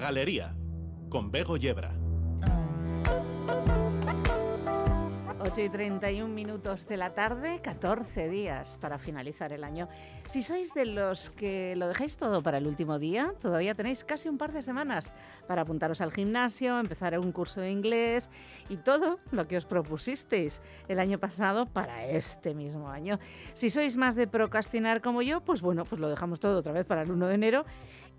Galería, con Bego Yebra. 8 y 31 minutos de la tarde, 14 días para finalizar el año. Si sois de los que lo dejáis todo para el último día, todavía tenéis casi un par de semanas para apuntaros al gimnasio, empezar un curso de inglés y todo lo que os propusisteis el año pasado para este mismo año. Si sois más de procrastinar como yo, pues bueno, pues lo dejamos todo otra vez para el 1 de enero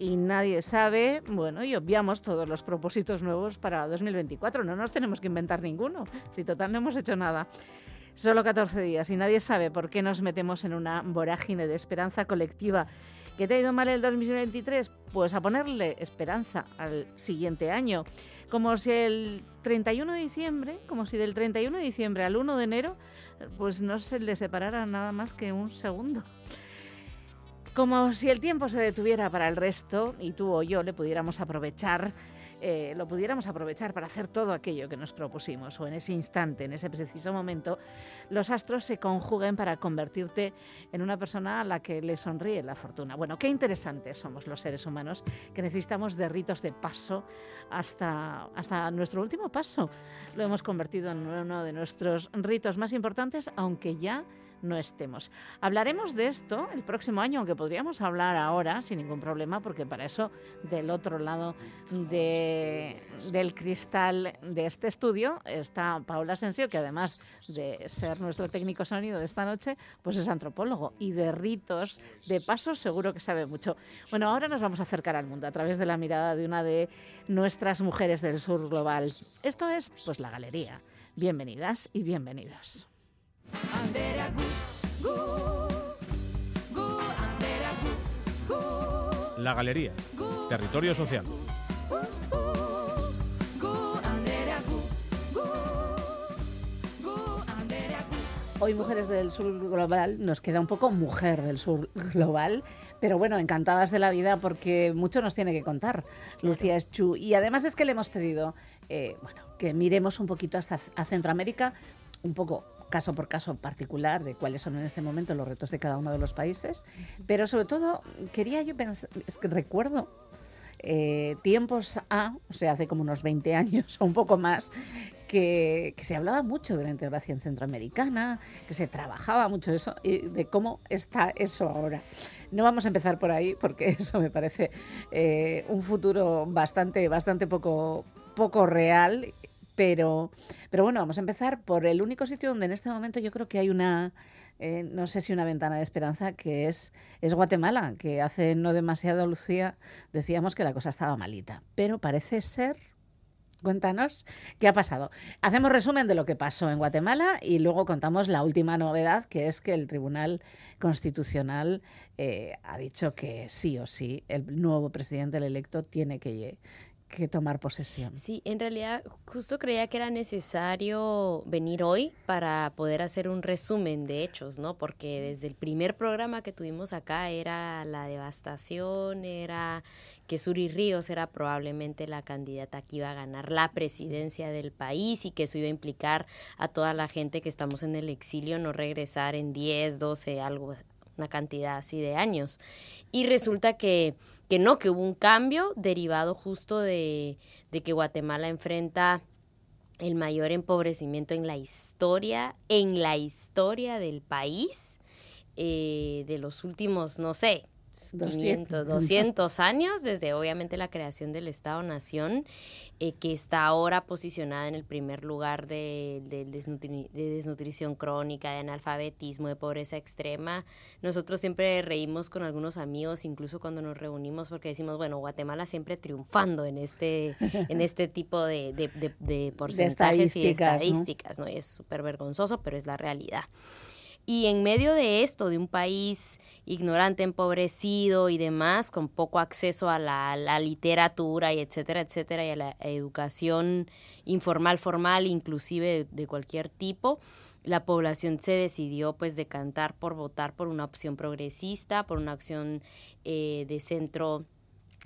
y nadie sabe, bueno, y obviamos todos los propósitos nuevos para 2024. No nos tenemos que inventar ninguno, si total no hemos hecho nada. Solo 14 días y nadie sabe por qué nos metemos en una vorágine de esperanza colectiva. ¿Qué te ha ido mal el 2023? Pues a ponerle esperanza al siguiente año. Como si el 31 de diciembre, como si del 31 de diciembre al 1 de enero, pues no se le separara nada más que un segundo. Como si el tiempo se detuviera para el resto y tú o yo le pudiéramos aprovechar, eh, lo pudiéramos aprovechar para hacer todo aquello que nos propusimos o en ese instante, en ese preciso momento, los astros se conjuguen para convertirte en una persona a la que le sonríe la fortuna. Bueno, qué interesantes somos los seres humanos que necesitamos de ritos de paso hasta, hasta nuestro último paso. Lo hemos convertido en uno de nuestros ritos más importantes, aunque ya no estemos. Hablaremos de esto el próximo año, aunque podríamos hablar ahora sin ningún problema, porque para eso del otro lado del cristal de este estudio está Paula Asensio, que además de ser nuestro técnico sonido de esta noche, pues es antropólogo y de ritos, de pasos, seguro que sabe mucho. Bueno, ahora nos vamos a acercar al mundo a través de la mirada de una de nuestras mujeres del sur global. Esto es, pues, la galería. Bienvenidas y bienvenidos. La Galería, Territorio Social. Hoy Mujeres del Sur Global nos queda un poco mujer del Sur Global, pero bueno, encantadas de la vida porque mucho nos tiene que contar Lucía Eschu. Y además es que le hemos pedido eh, bueno, que miremos un poquito hasta a Centroamérica, un poco caso por caso particular de cuáles son en este momento los retos de cada uno de los países, pero sobre todo quería yo pensar, es que recuerdo eh, tiempos A, o sea, hace como unos 20 años o un poco más, que, se hablaba mucho de la integración centroamericana, que se trabajaba mucho eso y de cómo está eso ahora. No vamos a empezar por ahí porque eso me parece eh, un futuro bastante, bastante poco, poco real pero, pero bueno, vamos a empezar por el único sitio donde en este momento yo creo que hay una, eh, no sé si una ventana de esperanza, que es, Guatemala, que hace no demasiado, Lucía, decíamos que la cosa estaba malita. Pero parece ser Cuéntanos qué ha pasado. Hacemos resumen de lo que pasó en Guatemala y luego contamos la última novedad, que es que el Tribunal Constitucional eh, ha dicho que sí o sí el nuevo presidente el electo tiene que, que tomar posesión. Sí, en realidad justo creía que era necesario venir hoy para poder hacer un resumen de hechos, ¿no? Porque desde el primer programa que tuvimos acá era la devastación, era que Suri Ríos era probablemente la candidata que iba a ganar la presidencia del país y que eso iba a implicar a toda la gente que estamos en el exilio no regresar en 10, 12, algo una cantidad así de años. Y resulta que, que no, que hubo un cambio derivado justo de, de que Guatemala enfrenta el mayor empobrecimiento en la historia, en la historia del país, eh, de los últimos, no sé, 500, 200 años, desde obviamente la creación del Estado-Nación, eh, que está ahora posicionada en el primer lugar de, de, desnutrición crónica, de analfabetismo, de pobreza extrema. Nosotros siempre reímos con algunos amigos, incluso cuando nos reunimos, porque decimos, bueno, Guatemala siempre triunfando en este, en este tipo de, porcentajes y estadísticas, ¿no? Y es súper vergonzoso, pero es la realidad. Y en medio de esto, de un país ignorante, empobrecido y demás, con poco acceso a la, literatura y etcétera, etcétera, y a la educación informal, formal, inclusive de, cualquier tipo, la población se decidió pues decantar por votar por una opción progresista, por una opción eh, de centro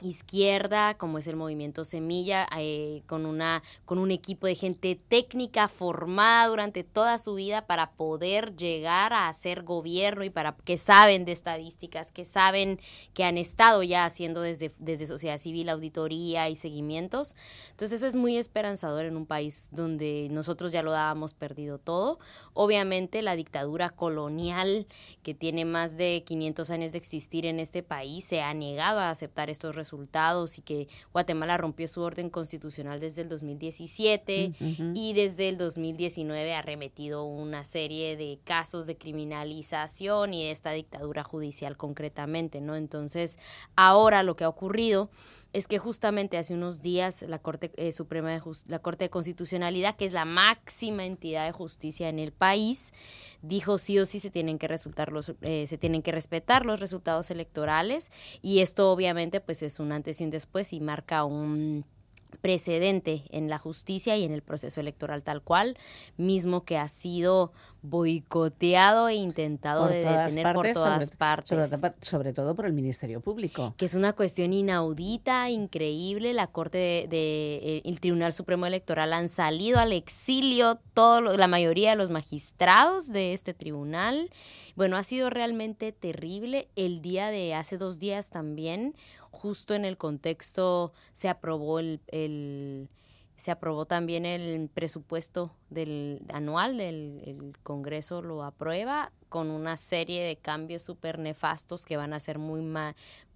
izquierda, como es el movimiento Semilla, eh, con, una, con un equipo de gente técnica formada durante toda su vida para poder llegar a hacer gobierno y para que saben de estadísticas, que saben que han estado ya haciendo desde, desde sociedad civil auditoría y seguimientos. Entonces eso es muy esperanzador en un país donde nosotros ya lo dábamos perdido todo. Obviamente la dictadura colonial que tiene más de 500 años de existir en este país se ha negado a aceptar estos resultados resultados y que Guatemala rompió su orden constitucional desde el 2017 y desde el 2019 ha remetido una serie de casos de criminalización y de esta dictadura judicial concretamente, ¿no? Entonces, ahora lo que ha ocurrido es que justamente hace unos días la Corte eh, Suprema de la Corte de Constitucionalidad, que es la máxima entidad de justicia en el país, dijo sí o sí se tienen que resultar los eh, se tienen que respetar los resultados electorales y esto obviamente pues es un antes y un después y marca un precedente en la justicia y en el proceso electoral tal cual, mismo que ha sido boicoteado e intentado de detener por todas partes. Sobre, todo por el Ministerio Público. Que es una cuestión inaudita, increíble. La Corte de, eh, el Tribunal Supremo Electoral han salido al exilio todo la mayoría de los magistrados de este tribunal. Bueno, ha sido realmente terrible. El día de hace dos días también, justo en el contexto, se aprobó el se aprobó también el presupuesto del anual del Congreso lo aprueba con una serie de cambios súper nefastos que van a ser muy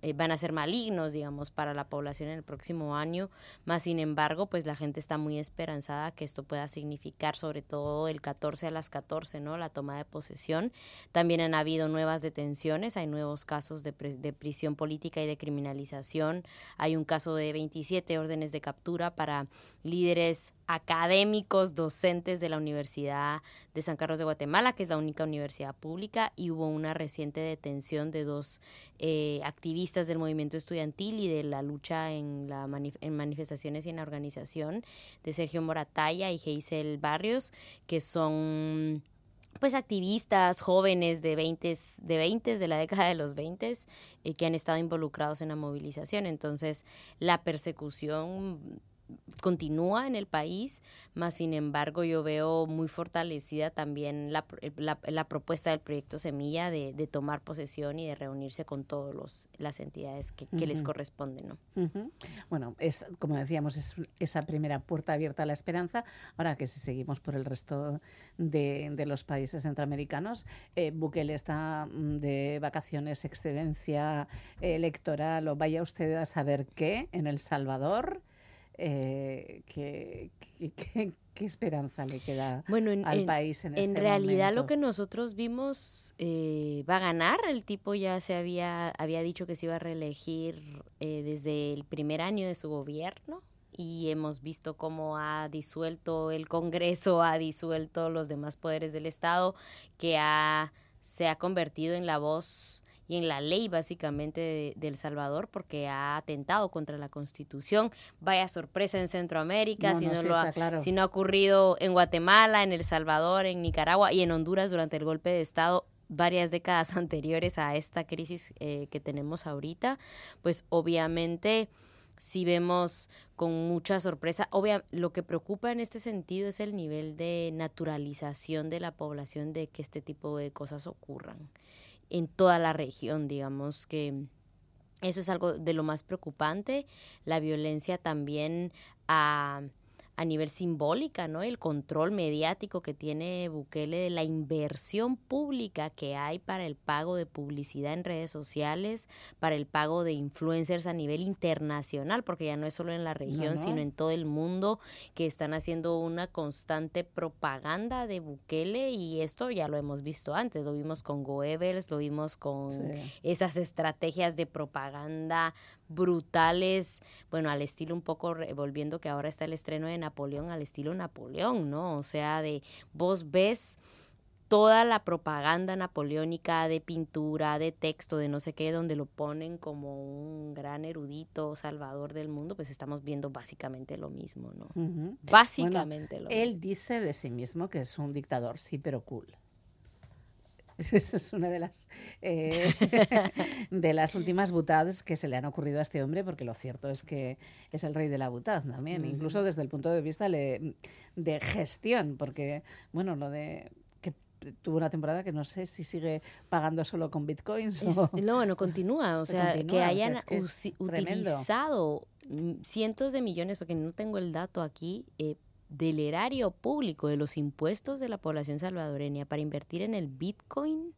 eh, van a ser malignos, digamos, para la población en el próximo año. Más sin embargo, pues la gente está muy esperanzada que esto pueda significar, sobre todo el 14 a las 14, ¿no? La toma de posesión. También han habido nuevas detenciones, hay nuevos casos de, de prisión política y de criminalización. Hay un caso de 27 órdenes de captura para líderes académicos, docentes de la Universidad de San Carlos de Guatemala, que es la única universidad pública, y hubo una reciente detención de dos eh, activistas del movimiento estudiantil y de la lucha en, la en manifestaciones y en la organización, de Sergio Morataya y Geisel Barrios, que son pues activistas jóvenes de 20 de 20 de la década de los 20 eh, que han estado involucrados en la movilización. Entonces, la persecución continúa en el país, más sin embargo yo veo muy fortalecida también la, la, propuesta del proyecto Semilla de, de, tomar posesión y de reunirse con todas las entidades que, que les corresponden. ¿no? Bueno, es, como decíamos, es esa primera puerta abierta a la esperanza. Ahora que si seguimos por el resto de, de los países centroamericanos, eh, Bukele está mm, de vacaciones, excedencia electoral, o vaya usted a saber qué en El Salvador eh, ¿qué, esperanza le queda al país en, en este realidad lo que nosotros vimos eh, va a ganar. El tipo ya se había, había dicho que se iba a reelegir eh, desde el primer año de su gobierno y hemos visto cómo ha disuelto el Congreso, ha disuelto los demás poderes del Estado, que ha, se ha convertido en la voz y en la ley básicamente de, El Salvador porque ha atentado contra la Constitución. Vaya sorpresa en Centroamérica, si, no, lo ha, si no ha ocurrido en Guatemala, en El Salvador, en Nicaragua y en Honduras durante el golpe de Estado varias décadas anteriores a esta crisis eh, que tenemos ahorita, pues obviamente si vemos con mucha sorpresa. Obvia, lo que preocupa en este sentido es el nivel de naturalización de la población de que este tipo de cosas ocurran en toda la región, digamos que eso es algo de lo más preocupante. La violencia también a a nivel simbólica, ¿no? El control mediático que tiene Bukele de la inversión pública que hay para el pago de publicidad en redes sociales, para el pago de influencers a nivel internacional, porque ya no es solo en la región, sino en todo el mundo, que están haciendo una constante propaganda de Bukele y esto ya lo hemos visto antes, lo vimos con Goebbels, lo vimos con esas estrategias de propaganda brutales, bueno, al estilo un poco, volviendo que ahora está el estreno de Napoleón, al estilo Napoleón, ¿no? O sea, de vos ves toda la propaganda napoleónica de pintura, de texto, de no sé qué, donde lo ponen como un gran erudito salvador del mundo, pues estamos viendo básicamente lo mismo, ¿no? Básicamente lo mismo. Él dice de sí mismo que es un dictador, sí, pero cool. Esa es una de las, eh, de las últimas butadas que se le han ocurrido a este hombre, porque lo cierto es que es el rey de la butad también, incluso desde el punto de vista de gestión, porque, bueno, lo de que tuvo una temporada que no sé si sigue pagando solo con bitcoins. no, no continúa. O sea, que hayan utilizado cientos de millones, porque no tengo el dato aquí, eh, del erario público, de los impuestos de la población salvadoreña para invertir en el Bitcoin,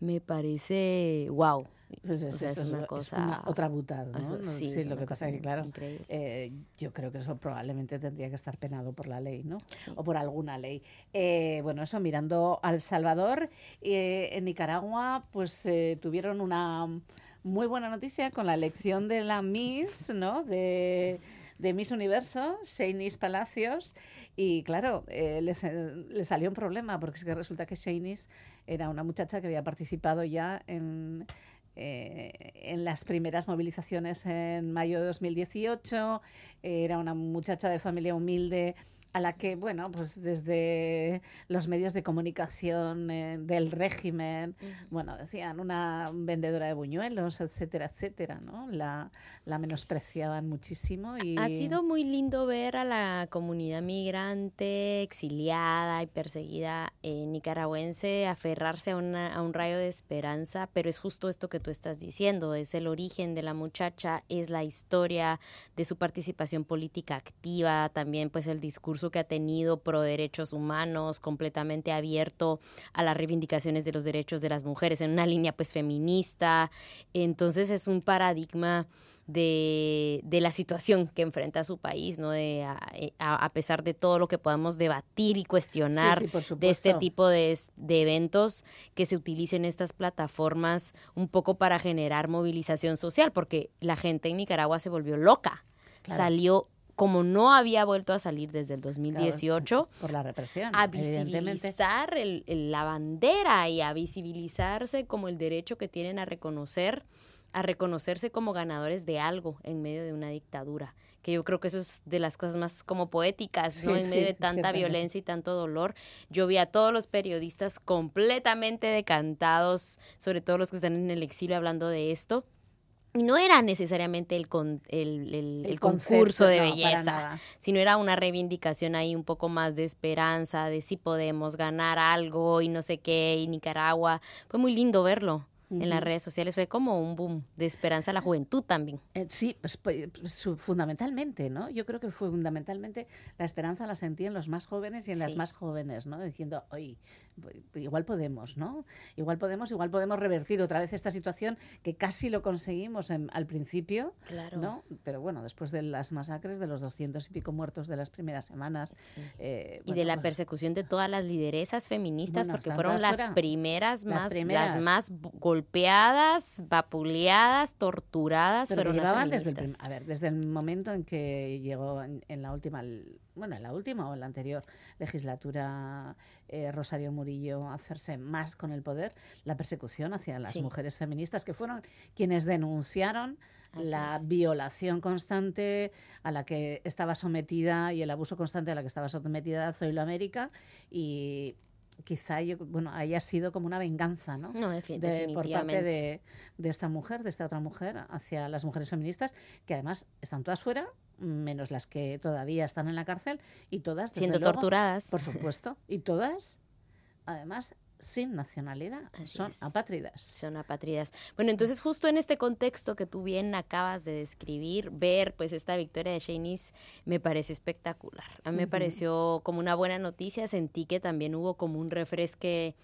me parece wow. Pues es, una cosa... otra butada, ¿no? sí, lo que pasa es que, claro, eh, yo creo que eso probablemente tendría que estar penado por la ley, ¿no? O por alguna ley. Eh, bueno, eso, mirando al Salvador, eh, en Nicaragua, pues tuvieron una muy buena noticia con la elección de la Miss, ¿no? De de Miss Universo, Shainis Palacios, y claro, eh, le salió un problema, porque es que resulta que Shainis era una muchacha que había participado ya en, eh, en las primeras movilizaciones en mayo de 2018, era una muchacha de familia humilde a la que, bueno, pues desde los medios de comunicación eh, del régimen, bueno, decían una vendedora de buñuelos, etcétera, etcétera, ¿no? La, la menospreciaban muchísimo. Y... Ha sido muy lindo ver a la comunidad migrante, exiliada y perseguida eh, nicaragüense aferrarse a, una, a un rayo de esperanza, pero es justo esto que tú estás diciendo, es el origen de la muchacha, es la historia de su participación política activa, también pues el discurso que ha tenido pro derechos humanos, completamente abierto a las reivindicaciones de los derechos de las mujeres, en una línea pues feminista. Entonces es un paradigma de, de, la situación que enfrenta su país, ¿no? De, a, pesar de todo lo que podamos debatir y cuestionar de este tipo de, de, eventos, que se utilicen estas plataformas un poco para generar movilización social, porque la gente en Nicaragua se volvió loca. Salió como no había vuelto a salir desde el 2018, por la represión, a visibilizar la bandera y a visibilizarse como el derecho que tienen a reconocer, a reconocerse como ganadores de algo en medio de una dictadura, que yo creo que eso es de las cosas más como poéticas, ¿no? en medio de tanta violencia y tanto dolor. Yo vi a todos los periodistas completamente decantados, sobre todo los que están en el exilio hablando de esto no era necesariamente el, el, concurso de belleza, sino era una reivindicación ahí un poco más de esperanza, de si podemos ganar algo y no sé qué, y Nicaragua. Fue muy lindo verlo en las redes sociales fue como un boom de esperanza a la juventud también. Eh, sí, pues, pues, pues fundamentalmente, ¿no? Yo creo que fue fundamentalmente la esperanza la sentí en los más jóvenes y en las más jóvenes, ¿no? Diciendo, oye, igual podemos, ¿no? Igual podemos, igual podemos revertir otra vez esta situación que casi lo conseguimos al principio, claro. ¿no? Pero bueno, después de las masacres, de los doscientos y pico muertos de las primeras semanas. Eh, y de la persecución de todas las lideresas feministas, porque fueron las primeras, las más, primeras. las más golpeadas vapuleadas, torturadas, pero llevaban desde el a ver, desde el momento en que llegó en, la última, bueno, en la última o en la anterior legislatura eh, Rosario Murillo a hacerse más con el poder, la persecución hacia las mujeres feministas que fueron quienes denunciaron la violación constante a la que estaba sometida y el abuso constante a la que estaba sometida Zoilo América y quizá yo, bueno, haya sido como una venganza, ¿no? No, de, por parte de, de, esta mujer, de esta otra mujer, hacia las mujeres feministas, que además están todas fuera, menos las que todavía están en la cárcel, y todas... Siendo torturadas. Por supuesto, y todas, además, sin nacionalidad, son apátridas. Son apátridas. Bueno, entonces justo en este contexto que tú bien acabas de describir, ver pues esta victoria de Shanice me parece espectacular. A mí me pareció como una buena noticia, sentí que también hubo como un refresque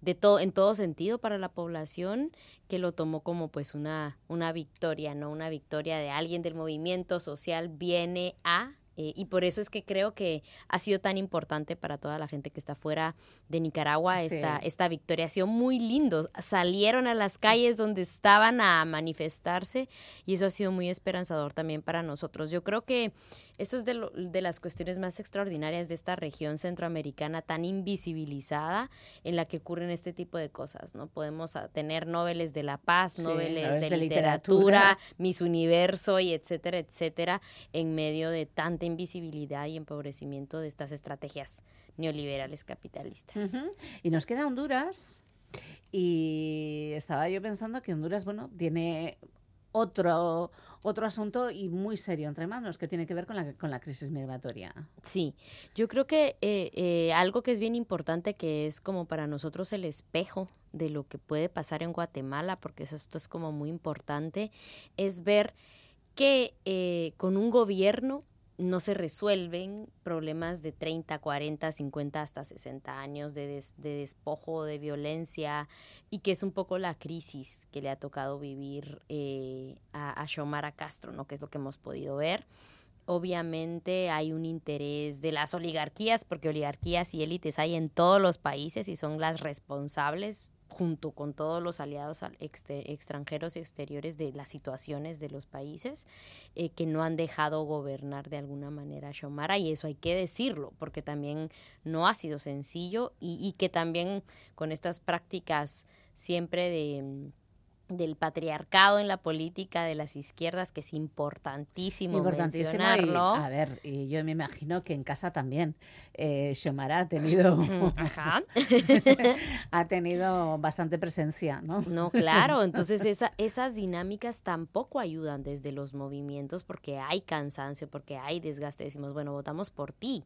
de todo en todo sentido para la población que lo tomó como pues una una victoria, no una victoria de alguien del movimiento social viene a eh, y por eso es que creo que ha sido tan importante para toda la gente que está fuera de Nicaragua esta, esta victoria. Ha sido muy lindo. Salieron a las calles donde estaban a manifestarse y eso ha sido muy esperanzador también para nosotros. Yo creo que eso es de, de las cuestiones más extraordinarias de esta región centroamericana tan invisibilizada en la que ocurren este tipo de cosas. ¿no? Podemos ah, tener noveles de la paz, noveles de, literatura, Miss Universo y etcétera, etcétera, en medio de tanta invisibilidad y empobrecimiento de estas estrategias neoliberales capitalistas. Y nos queda Honduras. Y estaba yo pensando que Honduras, bueno, tiene otro, otro asunto y muy serio entre manos que tiene que ver con la, con la crisis migratoria. Sí, yo creo que eh, eh, algo que es bien importante, que es como para nosotros el espejo de lo que puede pasar en Guatemala, porque eso, esto es como muy importante, es ver que eh, con un gobierno no se resuelven problemas de 30, 40, 50 hasta 60 años de, despojo, de violencia, y que es un poco la crisis que le ha tocado vivir eh, a, a Castro, ¿no? que es lo que hemos podido ver. Obviamente hay un interés de las oligarquías, porque oligarquías y élites hay en todos los países y son las responsables junto con todos los aliados extranjeros y exteriores de las situaciones de los países eh, que no han dejado gobernar de alguna manera a Xiomara y eso hay que decirlo porque también no ha sido sencillo y que también con estas prácticas siempre de del patriarcado en la política de las izquierdas, que es importantísimo, mencionarlo. a ver, y yo me imagino que en casa también eh, Xiomara ha tenido, ha tenido bastante presencia, ¿no? No, claro, entonces esa, esas dinámicas tampoco ayudan desde los movimientos porque hay cansancio, porque hay desgaste. Decimos, bueno, votamos por ti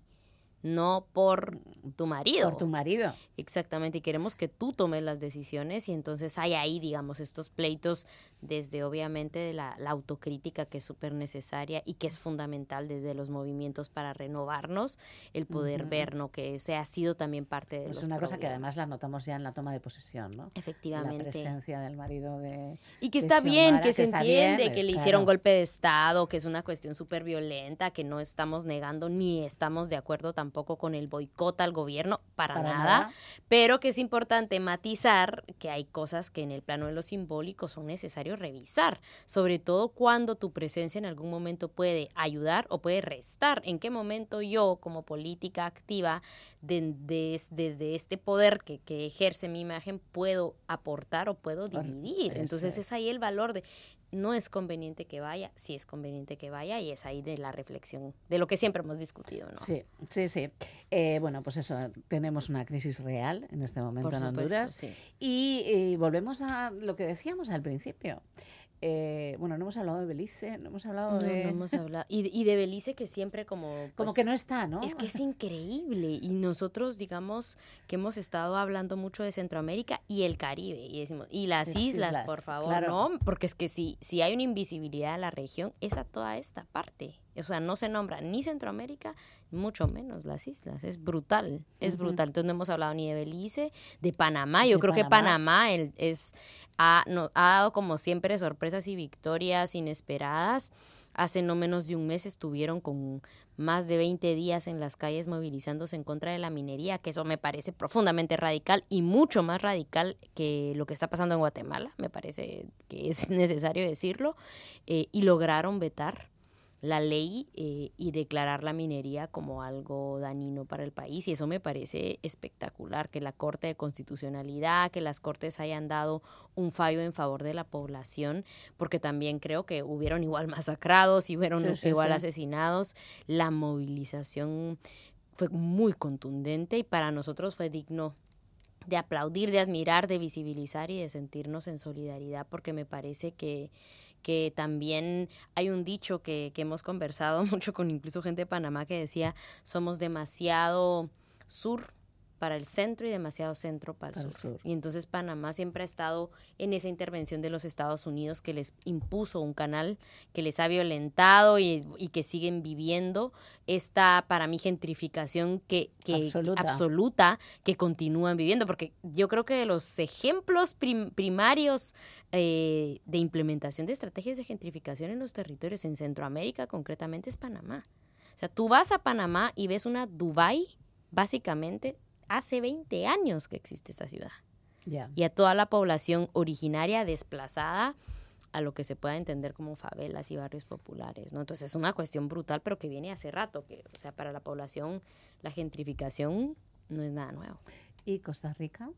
no por tu marido. Por tu marido. Exactamente, y queremos que tú tomes las decisiones y entonces hay ahí, digamos, estos pleitos desde obviamente de la, autocrítica que es súper necesaria y que es fundamental desde los movimientos para renovarnos, el poder ver, ¿no? Que ese ha sido también parte de es los una cosa que además la notamos ya en la toma de posesión, ¿no? Efectivamente. La presencia del marido de Y que está bien, que, se entiende, que le hicieron golpe de Estado, que es una cuestión súper violenta, que no estamos negando ni estamos de acuerdo tampoco tampoco con el boicot al gobierno, para, nada, pero que es importante matizar que hay cosas que en el plano de lo simbólico son necesarios revisar, sobre todo cuando tu presencia en algún momento puede ayudar o puede restar. ¿En qué momento yo, como política activa, desde este poder que, que, ejerce mi imagen, puedo aportar o puedo dividir? Entonces es ahí el valor de no es conveniente que vaya, sí es conveniente que vaya y es ahí de la reflexión, de lo que siempre hemos discutido, ¿no? Sí, sí, sí. Eh, bueno, pues eso, tenemos una crisis real en este momento en Honduras y, volvemos a lo que decíamos al principio. Eh, bueno, no hemos hablado de Belice, no hemos hablado de... No hemos hablado. Y, de Belice que siempre como... como pues, que no está, ¿no? Es que es increíble. Y nosotros, digamos, que hemos estado hablando mucho de Centroamérica y el Caribe. Y decimos, y las, islas, por favor, ¿no? Porque es que si, si hay una invisibilidad en la región, es a toda esta parte. O sea, no se nombra ni Centroamérica, mucho menos las islas. Es brutal, es brutal. Entonces no hemos hablado ni de Belice, de Panamá. Yo creo que Panamá es, ha, ha dado como siempre sorpresas y victorias inesperadas. Hace no menos de un mes estuvieron con más de 20 días en las calles movilizándose en contra de la minería, que eso me parece profundamente radical y mucho más radical que lo que está pasando en Guatemala, me parece que es necesario decirlo, eh, y lograron vetar la ley eh, y declarar la minería como algo dañino para el país. Y eso me parece espectacular, que la Corte de Constitucionalidad, que las Cortes hayan dado un fallo en favor de la población, porque también creo que hubieron igual masacrados y hubieron igual asesinados. La movilización fue muy contundente y para nosotros fue digno de aplaudir, de admirar, de visibilizar y de sentirnos en solidaridad, porque me parece que, que también hay un dicho que, que hemos conversado mucho con incluso gente de Panamá que decía, somos demasiado sur para el centro y demasiado centro para el, sur. Y entonces Panamá siempre ha estado en esa intervención de los Estados Unidos que les impuso un canal, que les ha violentado y, que siguen viviendo esta, para mí, gentrificación que, absoluta. que continúan viviendo. Porque yo creo que de los ejemplos primarios eh, de implementación de estrategias de gentrificación en los territorios en Centroamérica concretamente es Panamá. O sea, tú vas a Panamá y ves una Dubai básicamente hace 20 años que existe esa ciudad. Y a toda la población originaria desplazada a lo que se pueda entender como favelas y barrios populares, ¿no? Entonces es una cuestión brutal, pero que viene hace rato, que, o sea, para la población la gentrificación no es nada nuevo. ¿Y Costa Rica?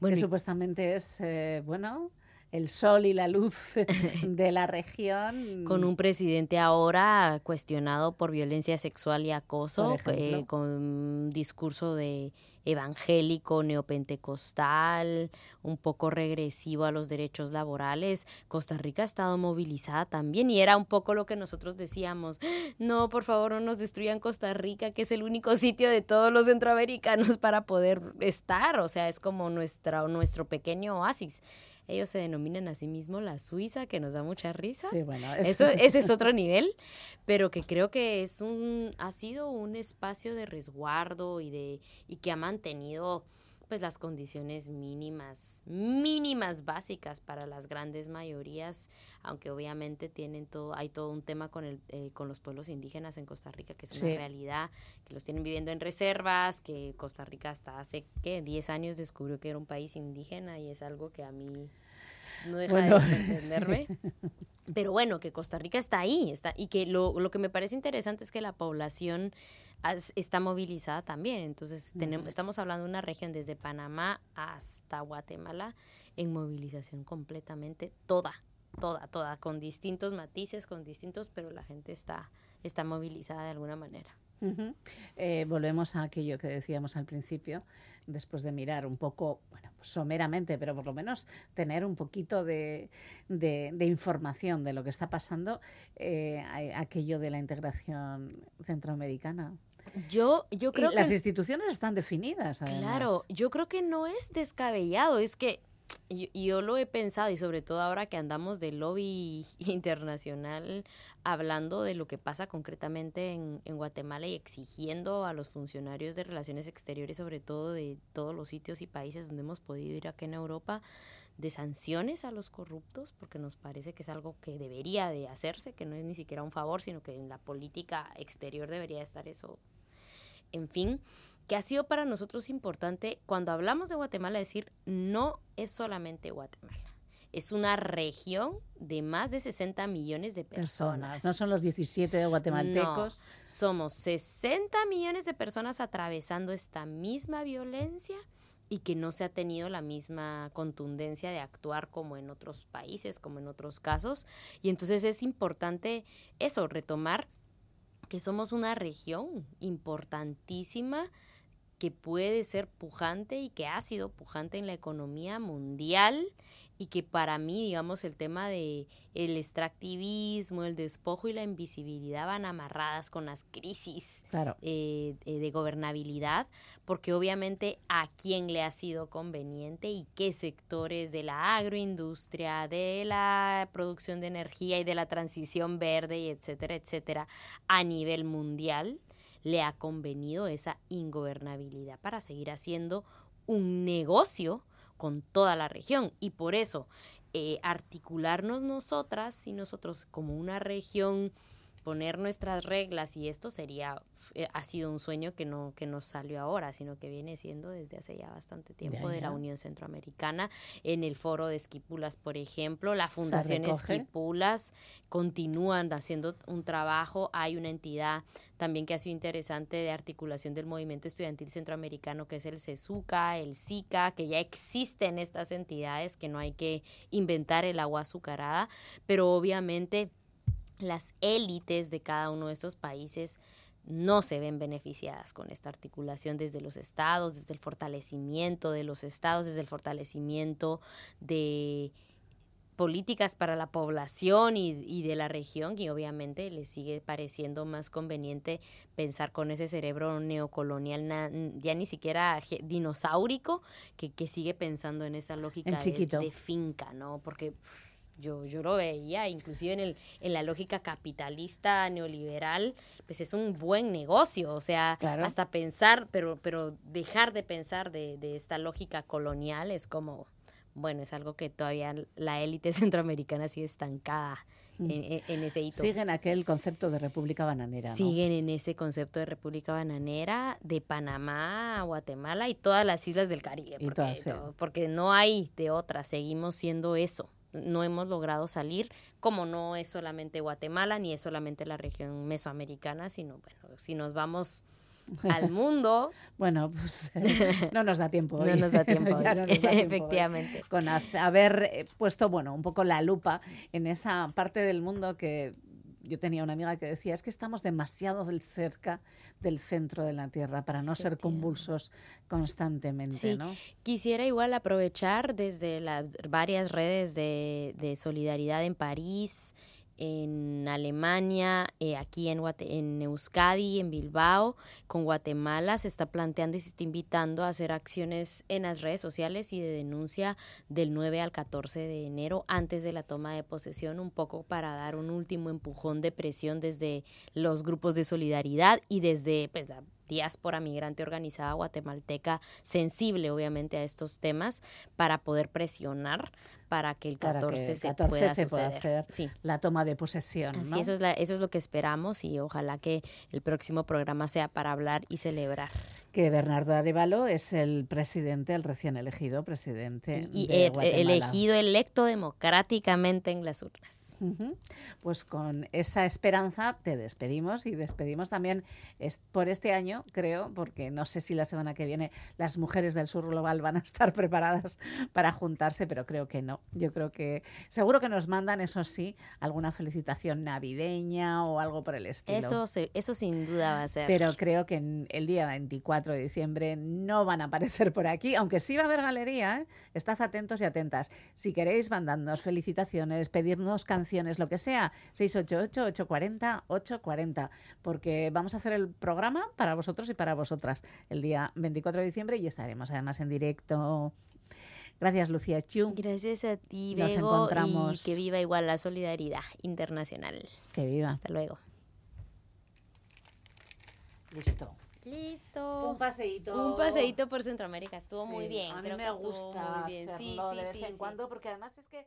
Bueno, que supuestamente es, eh, bueno, el sol y la luz de la región. Con un presidente ahora cuestionado por violencia sexual y acoso, eh, con un discurso de evangélico, neopentecostal, un poco regresivo a los derechos laborales. Costa Rica ha estado movilizada también y era un poco lo que nosotros decíamos, no, por favor, no nos destruyan Costa Rica, que es el único sitio de todos los centroamericanos para poder estar, o sea, es como nuestra, nuestro pequeño oasis. Ellos se denominan a sí mismos la Suiza, que nos da mucha risa. Sí, bueno, Eso, ese es otro nivel, pero que creo que es un, ha sido un espacio de resguardo y de, y que ha mantenido pues las condiciones mínimas, mínimas básicas para las grandes mayorías, aunque obviamente tienen todo, hay todo un tema con el, eh, con los pueblos indígenas en Costa Rica, que es una realidad, que los tienen viviendo en reservas, que Costa Rica hasta hace que 10 años descubrió que era un país indígena y es algo que a mí no deja de sorprenderme. Pero bueno, que Costa Rica está ahí, está, y que lo, lo que me parece interesante es que la población está movilizada también. Entonces, tenemos, estamos hablando de una región desde Panamá hasta Guatemala en movilización completamente toda, toda, toda, con distintos matices, con distintos, pero la gente está, está movilizada de alguna manera. Eh, volvemos a aquello que decíamos al principio, después de mirar un poco, bueno, pues someramente, pero por lo menos tener un poquito de, información de lo que está pasando, eh, aquello de la integración centroamericana. Yo, yo creo que... Las instituciones están definidas. Claro, yo creo que no es descabellado, es que y yo, lo he pensado y sobre todo ahora que andamos de lobby internacional hablando de lo que pasa concretamente en, en, Guatemala y exigiendo a los funcionarios de relaciones exteriores, sobre todo de todos los sitios y países donde hemos podido ir aquí en Europa, de sanciones a los corruptos, porque nos parece que es algo que debería de hacerse, que no es ni siquiera un favor, sino que en la política exterior debería estar eso. En fin, que ha sido para nosotros importante cuando hablamos de Guatemala decir no es solamente Guatemala. Es una región de más de 60 millones de personas. No son los 17 de guatemaltecos. somos 60 millones de personas atravesando esta misma violencia y que no se ha tenido la misma contundencia de actuar como en otros países, como en otros casos. Y entonces es importante eso, retomar que somos una región importantísima que puede ser pujante y que ha sido pujante en la economía mundial y que para mí, digamos, el tema de el extractivismo, el despojo y la invisibilidad van amarradas con las crisis eh, eh, de gobernabilidad, porque obviamente a quién le ha sido conveniente y qué sectores de la agroindustria, de la producción de energía y de la transición verde y etcétera, etcétera, a nivel mundial le ha convenido esa ingobernabilidad para seguir haciendo un negocio con toda la región. Y por eso, eh, articularnos nosotras y nosotros como una región poner nuestras reglas y esto sería eh, ha sido un sueño que no que nos salió ahora sino que viene siendo desde hace ya bastante tiempo de la Unión Centroamericana en el foro de Esquipulas por ejemplo la fundación Esquipulas continúan haciendo un trabajo hay una entidad también que ha sido interesante de articulación del movimiento estudiantil centroamericano que es el CESUCA el SICA que ya existen estas entidades que no hay que inventar el agua azucarada pero obviamente las élites de cada uno de estos países no se ven beneficiadas con esta articulación desde los estados, desde el fortalecimiento de los estados, desde el fortalecimiento de políticas para la población y, de la región y obviamente les sigue pareciendo más conveniente pensar con ese cerebro neocolonial ya ni siquiera dinosaurico que, que sigue pensando en esa lógica de, de, finca, ¿no? Porque yo, yo lo veía, inclusive en, el, en la lógica capitalista neoliberal, pues es un buen negocio, o sea, hasta pensar, pero, pero dejar de pensar de, de esta lógica colonial es como, bueno, es algo que todavía la élite centroamericana sigue estancada mm. en, ese hito. Siguen aquel concepto de República Bananera. Siguen en ese concepto de República Bananera, de Panamá, Guatemala y todas las islas del Caribe, porque, porque no hay de otras, seguimos siendo eso no hemos logrado salir, como no es solamente Guatemala ni es solamente la región mesoamericana, sino bueno, si nos vamos al mundo. bueno, pues no nos da tiempo. No nos da tiempo, Ya no nos da tiempo hoy. efectivamente. Con haber eh, puesto, bueno, un poco la lupa en esa parte del mundo que yo tenía una amiga que decía, es que estamos demasiado del cerca del centro de la Tierra para no ser convulsos constantemente, Sí. ¿no? Quisiera igual aprovechar desde las varias redes de, de solidaridad en París, en Alemania, eh, aquí en, Guate- en Euskadi, en Bilbao, con Guatemala, se está planteando y se está invitando a hacer acciones en las redes sociales y de denuncia del 9 al 14 de enero antes de la toma de posesión, un poco para dar un último empujón de presión desde los grupos de solidaridad y desde pues, la diáspora migrante organizada guatemalteca sensible obviamente a estos temas para poder presionar para que el Para que 14, el se 14 pueda se pueda suceder. hacer Sí. La toma de posesión, Así, ¿no? eso, es la- eso es lo que esperamos y ojalá que el próximo programa sea para hablar y celebrar. Que Bernardo Arevalo es el presidente, el recién elegido presidente Y, y de Guatemala. elegido, electo democráticamente en las urnas. Pues con esa esperanza te despedimos y despedimos también es- por este año, creo, porque no sé si la semana que viene las mujeres del sur global van a estar preparadas para juntarse, pero creo que no. Yo creo que seguro que nos mandan, eso sí, alguna felicitación navideña o algo por el estilo. Eso, se- eso sin duda va a ser. Pero creo que en el día 24 de diciembre no van a aparecer por aquí, aunque sí va a haber galería. ¿eh? Estad atentos y atentas. Si queréis, mandadnos felicitaciones, pedirnos canciones, lo que sea, 688-840-840, porque vamos a hacer el programa para vosotros y para vosotras el día 24 de diciembre y estaremos además en directo. Gracias, Lucía Chu. Gracias a ti, Nos Bego, encontramos. y que viva igual la solidaridad internacional. Que viva. Hasta luego. Listo. Listo. Un paseíto. Un paseíto por Centroamérica. Estuvo muy Sí, bien. A mí creo me que gusta muy bien. Sí, hacerlo sí, de vez sí, en sí. cuando porque además es que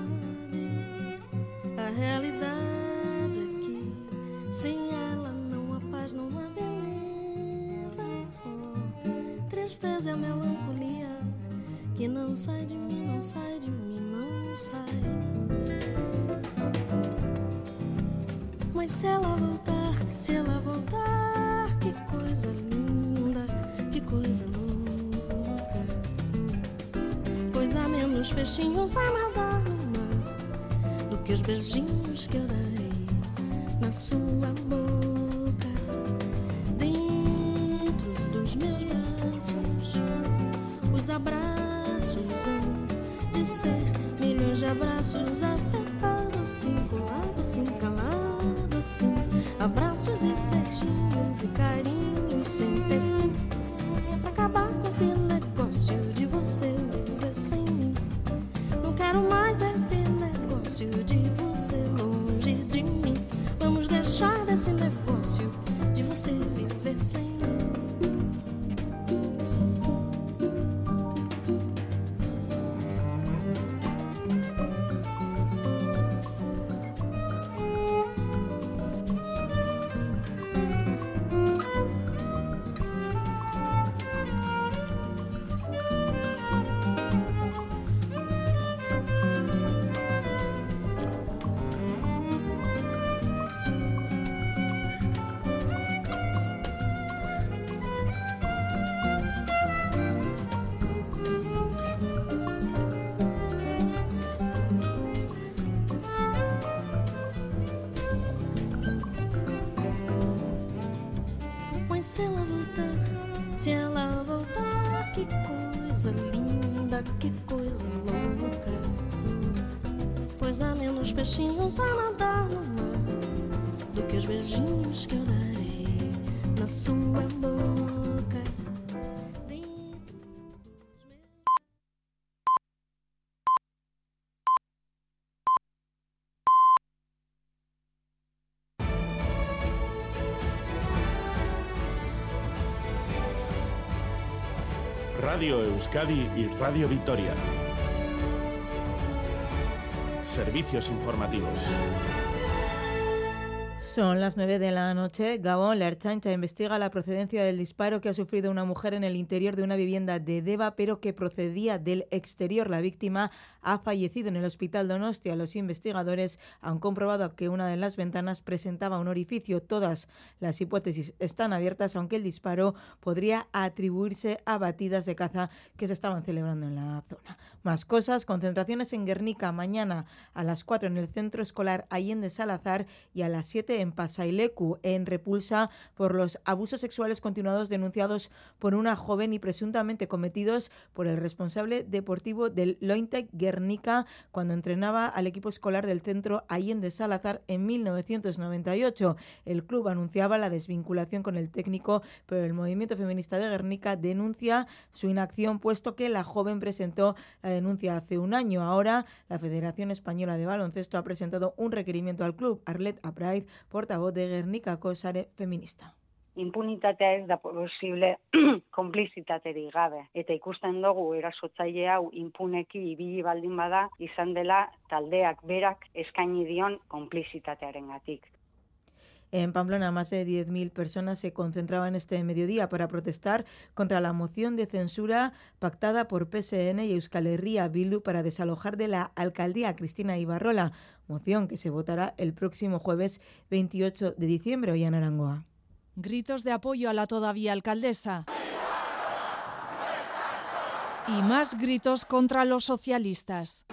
realidade que sem ela não há paz, não há beleza, só tristeza e melancolia que não sai de mim, não sai de mim, não sai. Mas se ela voltar, se ela voltar, que coisa linda, que coisa louca. Pois há menos peixinhos a nadar que os beijinhos que eu darei na sua boca. Dentro dos meus braços, os abraços hão de ser milhões de abraços apertados assim, colado assim, calado assim. Abraços e beijinhos e carinhos sem ter fim. Coisa linda, que coisa louca. Pois há menos peixinhos a nadar no mar do que os beijinhos que eu darei na sua boca. Radio Euskadi y Radio Vitoria. Servicios informativos. Son las 9 de la noche. Gabón, la Erchancha investiga la procedencia del disparo que ha sufrido una mujer en el interior de una vivienda de Deva, pero que procedía del exterior. La víctima ha fallecido en el hospital Donostia. Los investigadores han comprobado que una de las ventanas presentaba un orificio. Todas las hipótesis están abiertas, aunque el disparo podría atribuirse a batidas de caza que se estaban celebrando en la zona. Más cosas, concentraciones en Guernica mañana a las 4 en el centro escolar Allende Salazar y a las 7 en Pasailecu, en repulsa por los abusos sexuales continuados denunciados por una joven y presuntamente cometidos por el responsable deportivo del Lointec Guernica cuando entrenaba al equipo escolar del centro Allende Salazar en 1998. El club anunciaba la desvinculación con el técnico, pero el movimiento feminista de Guernica denuncia su inacción puesto que la joven presentó la denuncia hace un año. Ahora la Federación Española de Baloncesto ha presentado un requerimiento al club Arlet Abraid portavoz de Gernikako sare feminista. Impunitatea ez da posible konplizitaterik gabe. Eta ikusten dugu erasotzaile hau impuneki ibili baldin bada izan dela taldeak berak eskaini dion. En Pamplona, más de 10.000 personas se concentraban este mediodía para protestar contra la moción de censura pactada por PSN y Euskal Herria Bildu para desalojar de la alcaldía Cristina Ibarrola, moción que se votará el próximo jueves 28 de diciembre hoy en Arangoa. Gritos de apoyo a la todavía alcaldesa. Y más gritos contra los socialistas.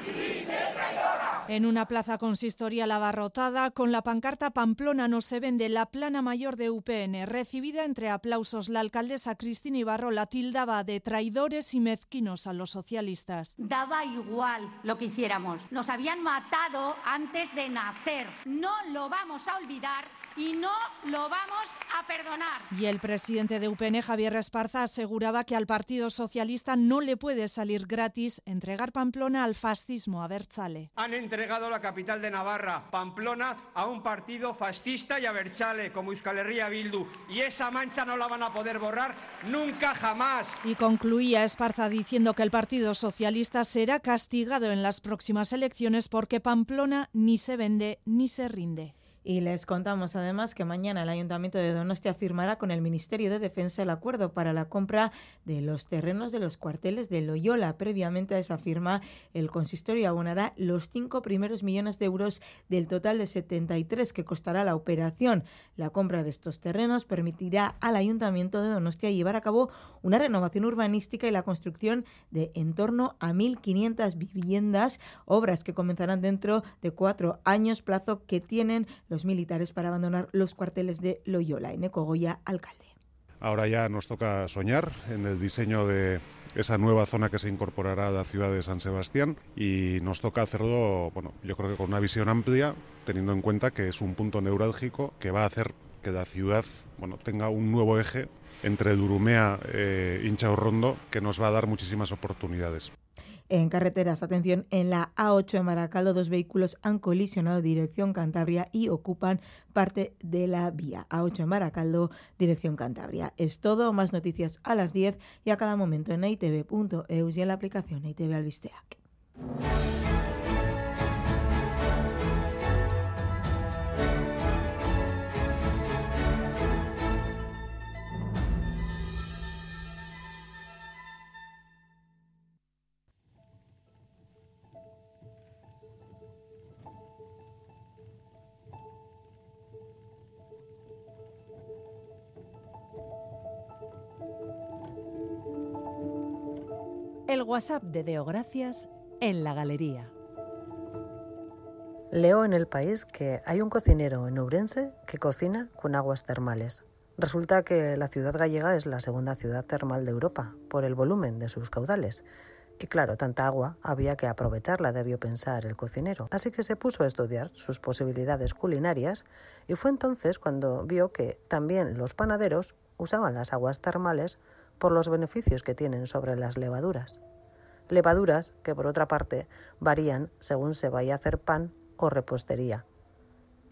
En una plaza consistorial abarrotada, con la pancarta Pamplona no se vende la plana mayor de UPN, recibida entre aplausos, la alcaldesa Cristina Ibarro la tildaba de traidores y mezquinos a los socialistas. Daba igual lo que hiciéramos. Nos habían matado antes de nacer. No lo vamos a olvidar y no lo vamos a perdonar. Y el presidente de UPN, Javier Esparza, aseguraba que al Partido Socialista no le puede salir gratis entregar Pamplona al fascismo abertzale. Han entregado la capital de Navarra, Pamplona, a un partido fascista y abertzale como Euskal Herria Bildu. Y esa mancha no la van a poder borrar nunca jamás. Y concluía Esparza diciendo que el Partido Socialista será castigado en las próximas elecciones porque Pamplona ni se vende ni se rinde. Y les contamos además que mañana el Ayuntamiento de Donostia firmará con el Ministerio de Defensa el acuerdo para la compra de los terrenos de los cuarteles de Loyola. Previamente a esa firma, el consistorio abonará los cinco primeros millones de euros del total de 73 que costará la operación. La compra de estos terrenos permitirá al Ayuntamiento de Donostia llevar a cabo una renovación urbanística y la construcción de en torno a 1.500 viviendas, obras que comenzarán dentro de cuatro años, plazo que tienen los militares para abandonar los cuarteles de Loyola. En Goya, alcalde. Ahora ya nos toca soñar en el diseño de esa nueva zona que se incorporará a la ciudad de San Sebastián y nos toca hacerlo, bueno, yo creo que con una visión amplia, teniendo en cuenta que es un punto neurálgico que va a hacer que la ciudad, bueno, tenga un nuevo eje entre Durumea e Incha Rondo que nos va a dar muchísimas oportunidades. En carreteras, atención, en la A8 de Maracaldo dos vehículos han colisionado dirección Cantabria y ocupan parte de la vía. A8 en Maracaldo, dirección Cantabria. Es todo, más noticias a las 10 y a cada momento en itv.eus y en la aplicación ITV Albisteac. WhatsApp de Deo Gracias en la galería. Leo en el país que hay un cocinero en Ourense que cocina con aguas termales. Resulta que la ciudad gallega es la segunda ciudad termal de Europa por el volumen de sus caudales. Y claro, tanta agua había que aprovecharla, debió pensar el cocinero. Así que se puso a estudiar sus posibilidades culinarias y fue entonces cuando vio que también los panaderos usaban las aguas termales por los beneficios que tienen sobre las levaduras. Levaduras que, por otra parte, varían según se vaya a hacer pan o repostería.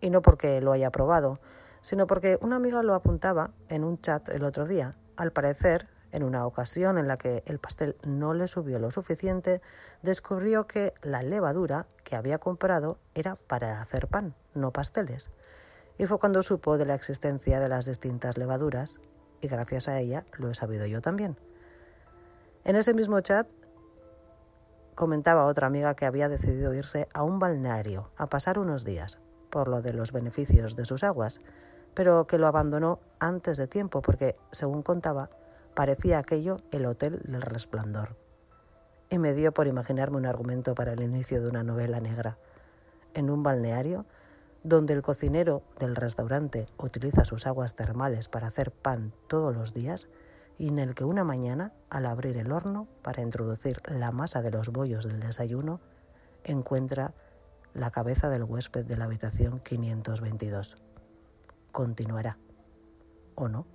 Y no porque lo haya probado, sino porque una amiga lo apuntaba en un chat el otro día. Al parecer, En una ocasión en la que el pastel no le subió lo suficiente, descubrió que la levadura que había comprado era para hacer pan, no pasteles. Y fue cuando supo de la existencia de las distintas levaduras, y gracias a ella lo he sabido yo también. En ese mismo chat comentaba otra amiga que había decidido irse a un balneario a pasar unos días, por lo de los beneficios de sus aguas, pero que lo abandonó antes de tiempo porque, según contaba, parecía aquello el Hotel del Resplandor. Y me dio por imaginarme un argumento para el inicio de una novela negra. En un balneario, donde el cocinero del restaurante utiliza sus aguas termales para hacer pan todos los días, y en el que una mañana, al abrir el horno para introducir la masa de los bollos del desayuno, encuentra la cabeza del huésped de la habitación 522. Continuará. ¿O no?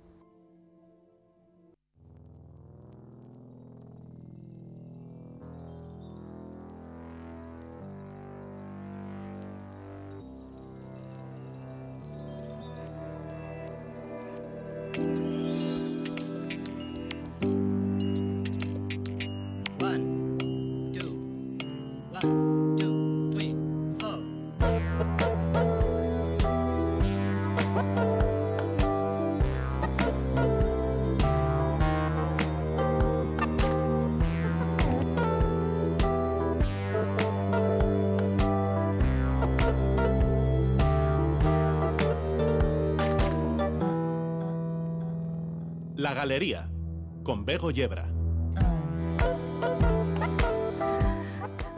Galería, con Bego Yebra.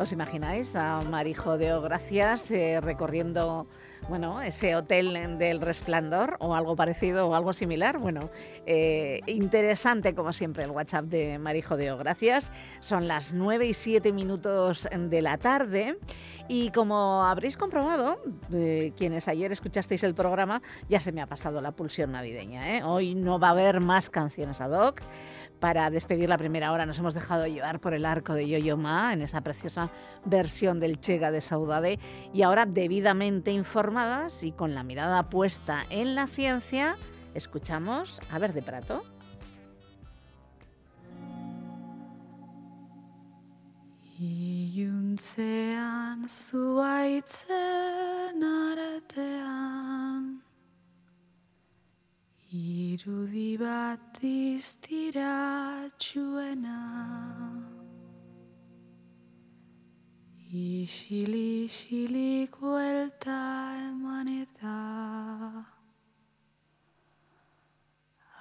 ¿Os imagináis a Marijo de Gracias eh, recorriendo bueno, ese hotel del resplandor o algo parecido o algo similar? Bueno, eh, interesante como siempre el WhatsApp de Marijo de Gracias. Son las 9 y 7 minutos de la tarde y como habréis comprobado, eh, quienes ayer escuchasteis el programa, ya se me ha pasado la pulsión navideña. Hoy no va a haber más canciones ad hoc para despedir la primera hora. Nos hemos dejado llevar por el arco de Yo-Yo Ma en esa preciosa versión del Chega de Saudade y ahora debidamente informadas y con la mirada puesta en la ciencia, escuchamos a Verde Prato. Irudi bat iztira txuena. Isili, isili kuelta eman eta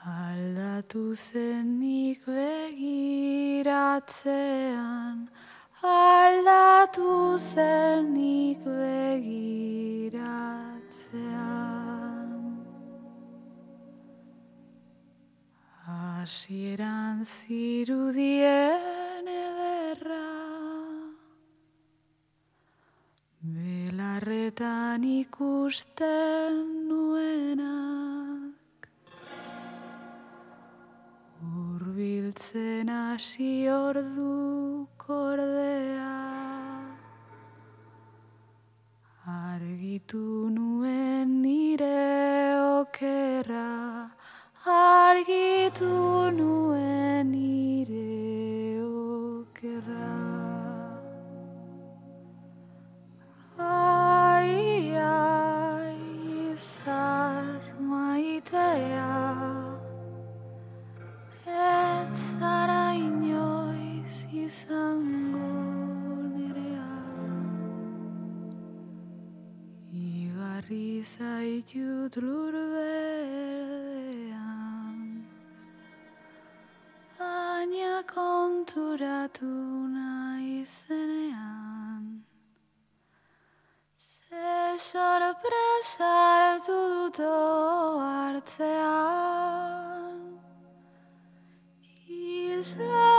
Aldatu zenik begiratzean Aldatu zenik begiratzean Hasieran zirudien ederra Belarretan ikusten nuenak. Urbiltzen hasi ordu kordea Argitu nuen nire okerra argitu nuen nire okerra. Ai, ai, izar maitea, ez zara inoiz izango nerea. Igarri zaitut lur konturatu nahi zenean. Ze sorpresa hartu dut hartzean, Isla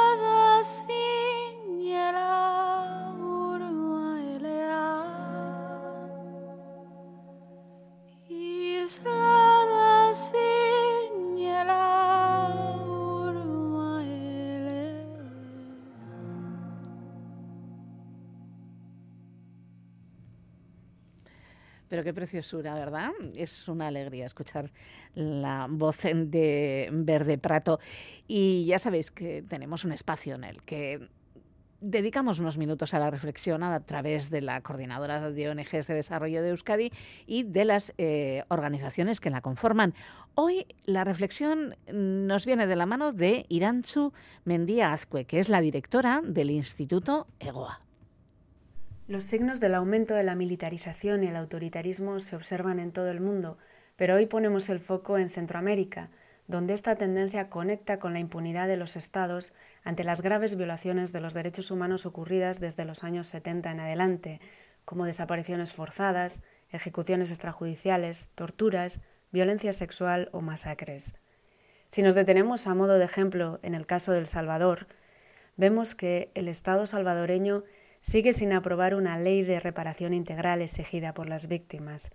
qué preciosura, ¿verdad? Es una alegría escuchar la voz de Verde Prato. Y ya sabéis que tenemos un espacio en el que dedicamos unos minutos a la reflexión a través de la Coordinadora de ONGs de Desarrollo de Euskadi y de las eh, organizaciones que la conforman. Hoy la reflexión nos viene de la mano de Irantzu Mendía Azcue, que es la directora del Instituto EGOA. Los signos del aumento de la militarización y el autoritarismo se observan en todo el mundo, pero hoy ponemos el foco en Centroamérica, donde esta tendencia conecta con la impunidad de los estados ante las graves violaciones de los derechos humanos ocurridas desde los años 70 en adelante, como desapariciones forzadas, ejecuciones extrajudiciales, torturas, violencia sexual o masacres. Si nos detenemos a modo de ejemplo en el caso del Salvador, vemos que el Estado salvadoreño sigue sin aprobar una ley de reparación integral exigida por las víctimas,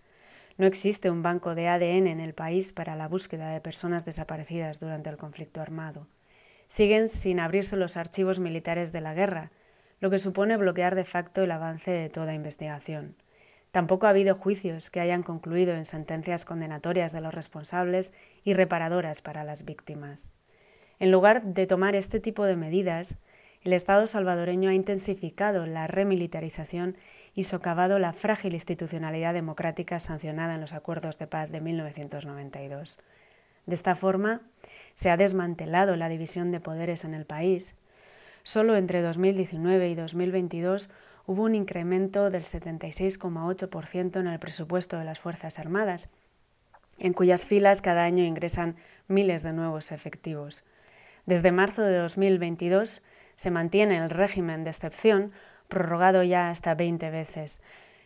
no existe un banco de ADN en el país para la búsqueda de personas desaparecidas durante el conflicto armado. Siguen sin abrirse los archivos militares de la guerra, lo que supone bloquear de facto el avance de toda investigación. Tampoco ha habido juicios que hayan concluido en sentencias condenatorias de los responsables y reparadoras para las víctimas. En lugar de tomar este tipo de medidas, el Estado salvadoreño ha intensificado la remilitarización y socavado la frágil institucionalidad democrática sancionada en los acuerdos de paz de 1992. De esta forma, se ha desmantelado la división de poderes en el país. Solo entre 2019 y 2022 hubo un incremento del 76,8% en el presupuesto de las Fuerzas Armadas, en cuyas filas cada año ingresan miles de nuevos efectivos. Desde marzo de 2022 se mantiene el régimen de excepción prorrogado ya hasta 20 veces.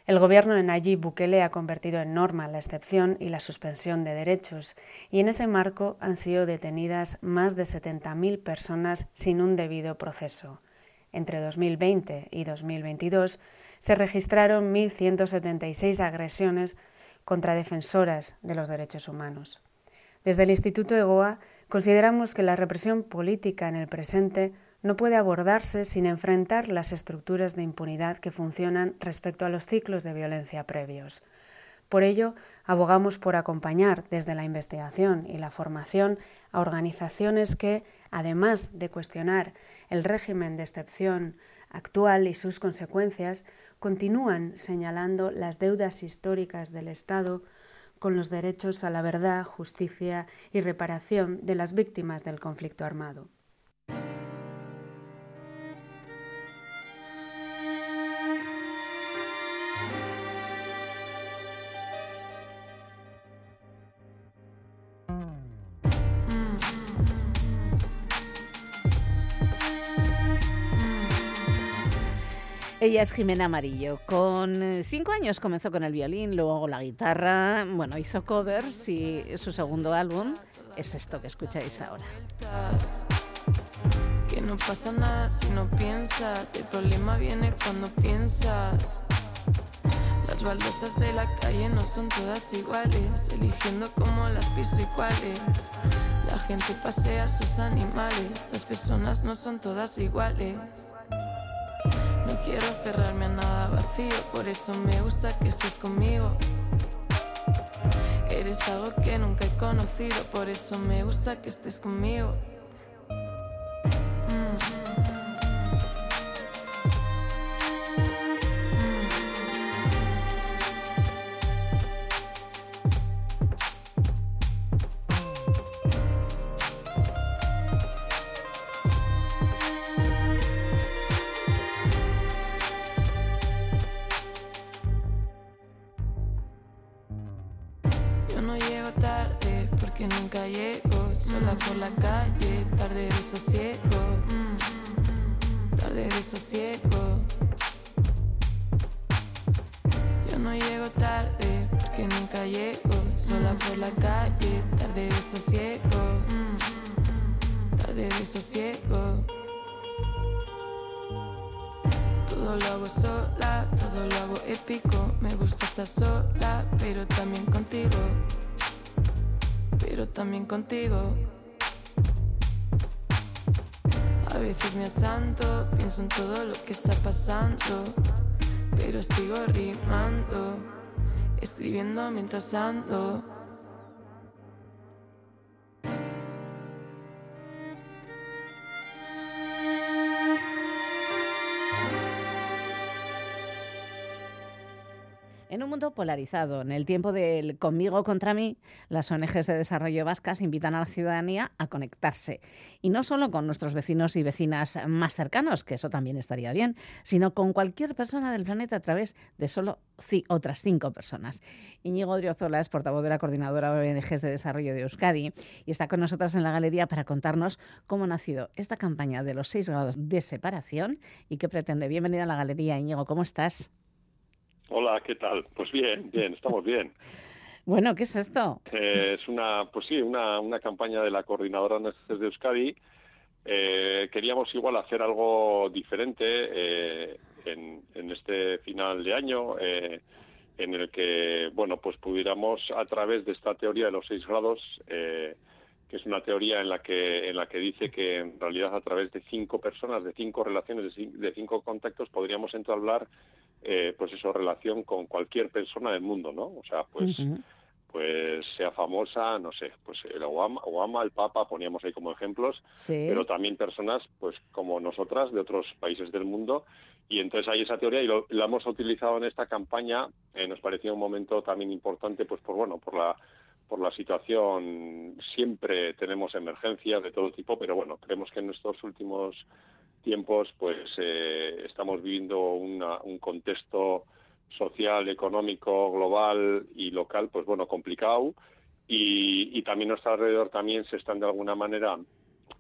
El gobierno de Nayib Bukele ha convertido en norma la excepción y la suspensión de derechos, y en ese marco han sido detenidas más de 70.000 personas sin un debido proceso. Entre 2020 y 2022 se registraron 1.176 agresiones contra defensoras de los derechos humanos. Desde el Instituto EGOA consideramos que la represión política en el presente no puede abordarse sin enfrentar las estructuras de impunidad que funcionan respecto a los ciclos de violencia previos. Por ello, abogamos por acompañar desde la investigación y la formación a organizaciones que, además de cuestionar el régimen de excepción actual y sus consecuencias, continúan señalando las deudas históricas del Estado con los derechos a la verdad, justicia y reparación de las víctimas del conflicto armado. Ella es Jimena Amarillo. Con eh, cinco años comenzó con el violín, luego la guitarra, bueno, hizo covers y su segundo álbum es esto que escucháis ahora. Que no pasa nada si no piensas, el problema viene cuando piensas. Las baldosas de la calle no son todas iguales, eligiendo cómo las piso y cuáles. La gente pasea sus animales, las personas no son todas iguales. Quiero aferrarme a nada vacío, por eso me gusta que estés conmigo. Eres algo que nunca he conocido, por eso me gusta que estés conmigo. Por la calle, tarde de sosiego, mm, tarde de sosiego. Yo no llego tarde porque nunca llego, sola por la calle, tarde de sosiego, mm, tarde de sosiego. Todo lo hago sola, todo lo hago épico. Me gusta estar sola, pero también contigo. Pero también contigo. Veces me achanto, pienso en todo lo que está pasando, pero sigo rimando. escribiendo mientras ando. Polarizado, en el tiempo del conmigo contra mí, las ONGs de desarrollo vascas invitan a la ciudadanía a conectarse. Y no solo con nuestros vecinos y vecinas más cercanos, que eso también estaría bien, sino con cualquier persona del planeta a través de solo otras cinco personas. Íñigo Driozola es portavoz de la Coordinadora ONGs de Desarrollo de Euskadi y está con nosotras en la galería para contarnos cómo ha nacido esta campaña de los seis grados de separación y qué pretende. Bienvenida a la galería, Íñigo, ¿cómo estás? Hola, ¿qué tal? Pues bien, bien, estamos bien. Bueno, ¿qué es esto? Eh, es una, pues sí, una, una campaña de la coordinadora de Euskadi. Eh, queríamos igual hacer algo diferente eh, en, en, este final de año, en el que, bueno, pues pudiéramos a través de esta teoría de los seis grados, que es una teoría en la que en la que dice que en realidad a través de cinco personas, de cinco relaciones, de cinco contactos, podríamos entablar eh, pues eso, relación con cualquier persona del mundo, ¿no? O sea, pues, pues sea famosa, no sé, pues el Obama, Obama, el Papa, poníamos ahí como ejemplos, pero también personas, pues como nosotras, de otros países del mundo, y entonces hay esa teoría y lo, la hemos utilizado en esta campaña, eh, nos parecía un momento también importante, pues por, bueno, por la por la situación siempre tenemos emergencias de todo tipo, pero bueno, creemos que en estos últimos tiempos pues eh, estamos viviendo un contexto social, económico, global y local, pues bueno, complicado. Y, también a nuestro alrededor también se están de alguna manera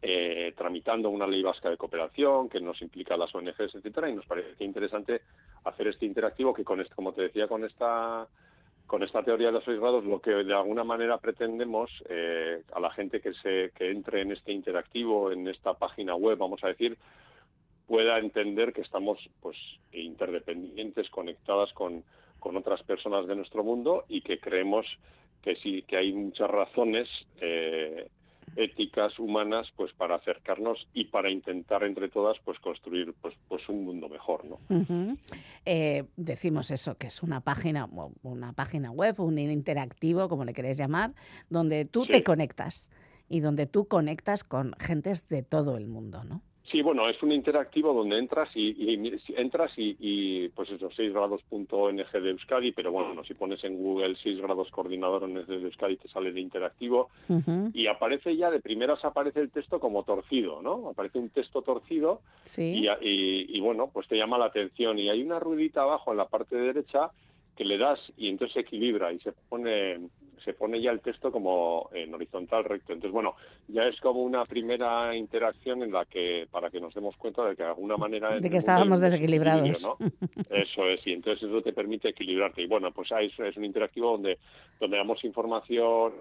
eh, tramitando una ley vasca de cooperación que nos implica las ONGs, etcétera, y nos parece interesante hacer este interactivo que con esto, como te decía, con esta con esta teoría de los seis grados, lo que de alguna manera pretendemos eh, a la gente que se que entre en este interactivo, en esta página web, vamos a decir, pueda entender que estamos pues interdependientes, conectadas con, con otras personas de nuestro mundo y que creemos que sí que hay muchas razones eh, éticas humanas pues para acercarnos y para intentar entre todas pues construir pues pues un mundo mejor no eh, decimos eso que es una página una página web un interactivo como le queréis llamar donde tú te conectas y donde tú conectas con gentes de todo el mundo no Sí, bueno, es un interactivo donde entras y, entras y, pues eso, 6 grados.ong de Euskadi, pero bueno, si pones en Google 6 grados coordinador ONG de Euskadi te sale de interactivo. Y aparece ya, de primeras aparece el texto como torcido, ¿no? Aparece un texto torcido y, y, bueno, pues te llama la atención. Y hay una ruedita abajo en la parte derecha que le das y entonces se equilibra y se pone se pone ya el texto como en horizontal recto. Entonces, bueno, ya es como una primera interacción en la que, para que nos demos cuenta de que de alguna manera... De que estábamos desequilibrados. ¿no? Eso es, y entonces eso te permite equilibrarte. Y bueno, pues ahí es un interactivo donde, donde damos información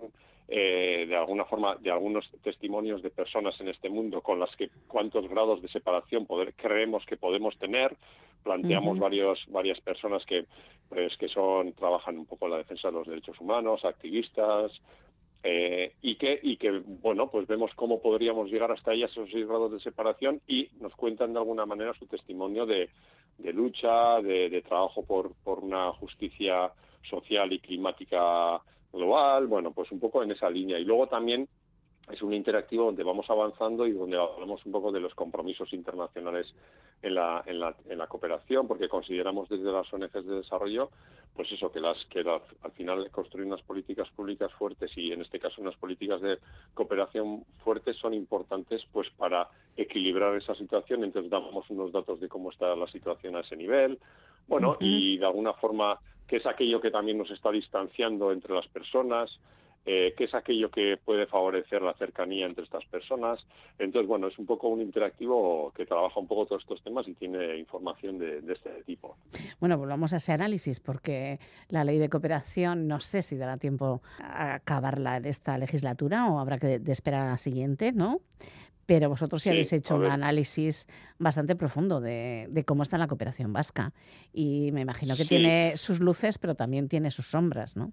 eh, de alguna forma de algunos testimonios de personas en este mundo con las que cuántos grados de separación poder, creemos que podemos tener. Planteamos varios varias personas que pues que son trabajan un poco en la defensa de los derechos humanos activistas eh, y que y que bueno pues vemos cómo podríamos llegar hasta ahí esos seis grados de separación y nos cuentan de alguna manera su testimonio de, de lucha de, de trabajo por por una justicia social y climática global, bueno, pues un poco en esa línea. Y luego también es un interactivo donde vamos avanzando y donde hablamos un poco de los compromisos internacionales en la, en la, en la cooperación, porque consideramos desde las ONGs de desarrollo, pues eso, que las que al final construir unas políticas públicas fuertes y en este caso unas políticas de cooperación fuertes son importantes pues para equilibrar esa situación. Entonces damos unos datos de cómo está la situación a ese nivel, bueno, y de alguna forma que es aquello que también nos está distanciando entre las personas, eh, qué es aquello que puede favorecer la cercanía entre estas personas. Entonces, bueno, es un poco un interactivo que trabaja un poco todos estos temas y tiene información de, este tipo. Bueno, volvamos a ese análisis, porque la ley de cooperación no sé si dará tiempo a acabarla en esta legislatura o habrá que esperar a la siguiente, ¿no? Pero vosotros sí, habéis hecho un análisis bastante profundo de, cómo está la cooperación vasca. Y me imagino que tiene sus luces, pero también tiene sus sombras, ¿no?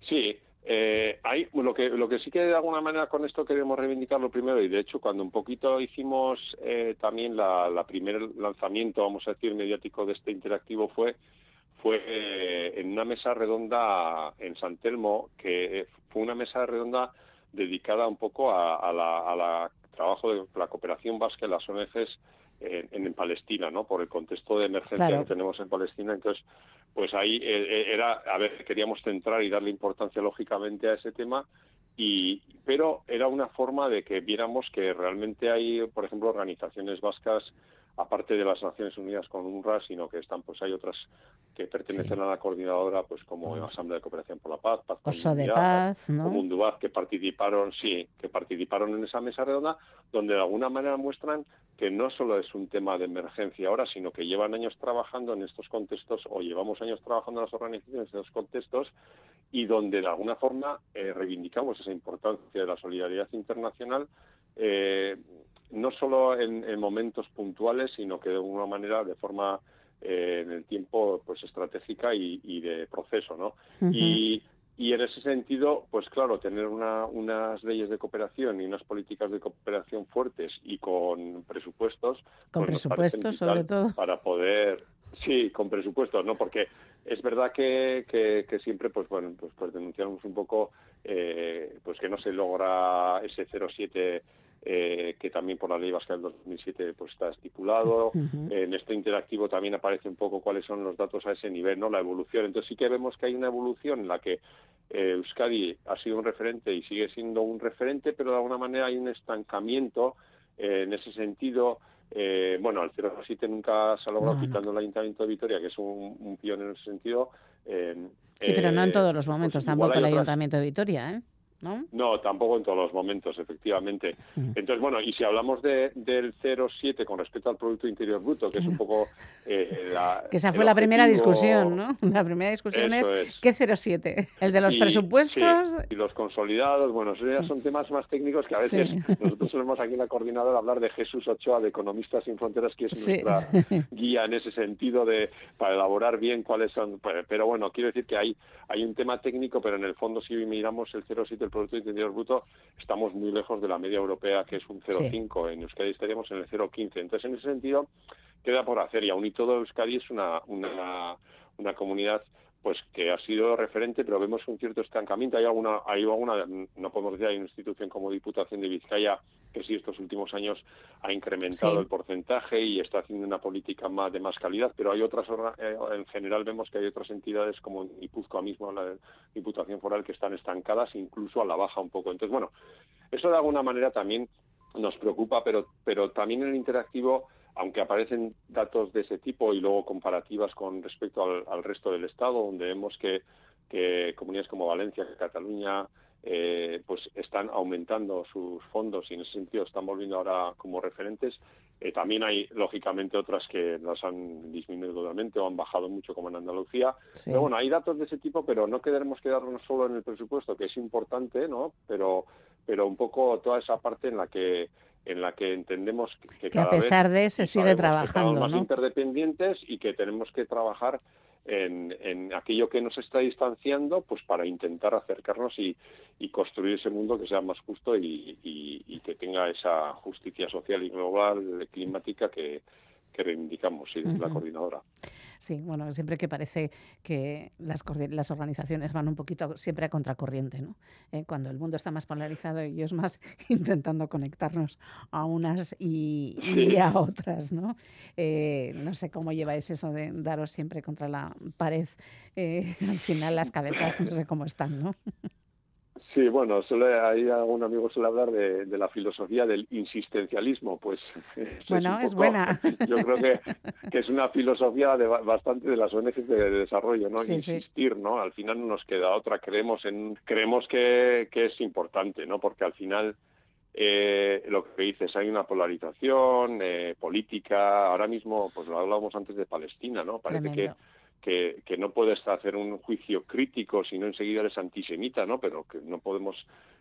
Sí, eh, hay, lo, que, lo que sí que de alguna manera con esto queremos reivindicar lo primero, y de hecho cuando un poquito hicimos eh, también la, la primer lanzamiento, vamos a decir, mediático de este interactivo fue fue eh, en una mesa redonda en San Telmo, que fue una mesa redonda dedicada un poco a, la, trabajo de la cooperación vasca en las ONGs en, en, Palestina, ¿no? Por el contexto de emergencia que tenemos en Palestina. Entonces, pues ahí eh, eh, era, a ver, queríamos centrar y darle importancia lógicamente a ese tema, y, pero era una forma de que viéramos que realmente hay, por ejemplo, organizaciones vascas aparte de las Naciones Unidas con UNRWA, sino que están, pues hay otras que pertenecen a la coordinadora, pues como la Asamblea de Cooperación por la Paz, Paz Oso de Paz, ¿no? Mundubaz, que participaron, sí, que participaron en esa mesa redonda, donde de alguna manera muestran que no solo es un tema de emergencia ahora, sino que llevan años trabajando en estos contextos, o llevamos años trabajando en las organizaciones en estos contextos, y donde de alguna forma eh, reivindicamos esa importancia de la solidaridad internacional, eh, no solo en, momentos puntuales, sino que de alguna manera de forma eh, en el tiempo pues estratégica y, de proceso, ¿no? y, y en ese sentido, pues claro, tener unas leyes de cooperación y unas políticas de cooperación fuertes y con presupuestos. Con pues presupuestos, sobre todo. Para poder, sí, con presupuestos, ¿no? Porque es verdad que, que, siempre, pues bueno, pues, pues denunciamos un poco, eh, pues que no se logra ese 0,7 eh, que también por la ley vasca del 2007 pues está estipulado. En este interactivo también aparece un poco cuáles son los datos a ese nivel, no la evolución. Entonces sí que vemos que hay una evolución en la que eh, Euskadi ha sido un referente y sigue siendo un referente, pero de alguna manera hay un estancamiento eh, en ese sentido. bueno, al 0,7 nunca se ha logrado quitando el Ayuntamiento de Vitoria, que es un, un pionero en ese sentido. sí, pero no en todos los pues momentos tampoco el Ayuntamiento de Vitoria, ¿eh? ¿No? tampoco en todos los momentos, efectivamente. Entonces, bueno, y si hablamos de, del 0,7 con respecto al Producto Interior Bruto, que es un poco... Eh, la, que esa fue la primera discusión, ¿no? La primera discusión es, ¿qué 0,7? ¿El de los presupuestos? y los consolidados, bueno, esos ya son temas más técnicos que a veces nosotros solemos aquí en la coordinadora hablar de Jesús Ochoa, de Economistas sin Fronteras, que es nuestra guía en ese sentido de para elaborar bien cuáles son... Pues, pero bueno, quiero decir que hay, hay un tema técnico, pero en el fondo si miramos el 0,7 el Producto Interior Bruto, estamos muy lejos de la media europea, que es un 0,5. En Euskadi estaríamos en el 0,15. Entonces, en ese sentido, queda por hacer. Y aún y todo, Euskadi es una, una, una comunidad pues que ha sido referente, pero vemos un cierto estancamiento. Hay alguna, hay alguna, no podemos decir, hay una institución como Diputación de Vizcaya que sí estos últimos años ha incrementado el porcentaje y está haciendo una política más de más calidad, pero hay otras, eh, en general vemos que hay otras entidades como Ipuzcoa mismo, la Diputación Foral, que están estancadas, incluso a la baja un poco. Entonces, bueno, eso de alguna manera también nos preocupa, pero, pero también en el interactivo aunque aparecen datos de ese tipo y luego comparativas con respecto al, resto del Estado, donde vemos que, comunidades como Valencia, Cataluña, eh, pues están aumentando sus fondos y en ese sentido están volviendo ahora como referentes. Eh, también hay, lógicamente, otras que las han disminuido totalmente o han bajado mucho, como en Andalucía. Pero bueno, hay datos de ese tipo, pero no queremos quedarnos solo en el presupuesto, que es importante, ¿no? Pero, pero un poco toda esa parte en la que en la que entendemos que, que a pesar de se sigue trabajando, más interdependientes y que tenemos que trabajar en, en, aquello que nos está distanciando, pues para intentar acercarnos y, y construir ese mundo que sea más justo y, y, que tenga esa justicia social y global climática que, que reivindicamos sí, la coordinadora. Sí, bueno, siempre que parece que las, las organizaciones van un poquito siempre a contracorriente, ¿no? Eh, cuando el mundo está más polarizado y ellos más intentando conectarnos a unas y, a otras, ¿no? Eh, no sé cómo lleváis eso de daros siempre contra la pared. Eh, al final las cabezas no sé cómo están, ¿no? Sí, bueno, suele, ahí algún amigo suele hablar de, la filosofía del insistencialismo, pues. Bueno, es, buena. Yo creo que, que, es una filosofía de bastante de las ONGs de, desarrollo, ¿no? Insistir, ¿no? Al final no nos queda otra. Creemos en, creemos que, que es importante, ¿no? Porque al final eh, lo que dices, hay una polarización eh, política. Ahora mismo, pues lo hablábamos antes de Palestina, ¿no? Parece que que, no puedes hacer un juicio crítico si no enseguida eres antisemita, ¿no? Pero que no podemos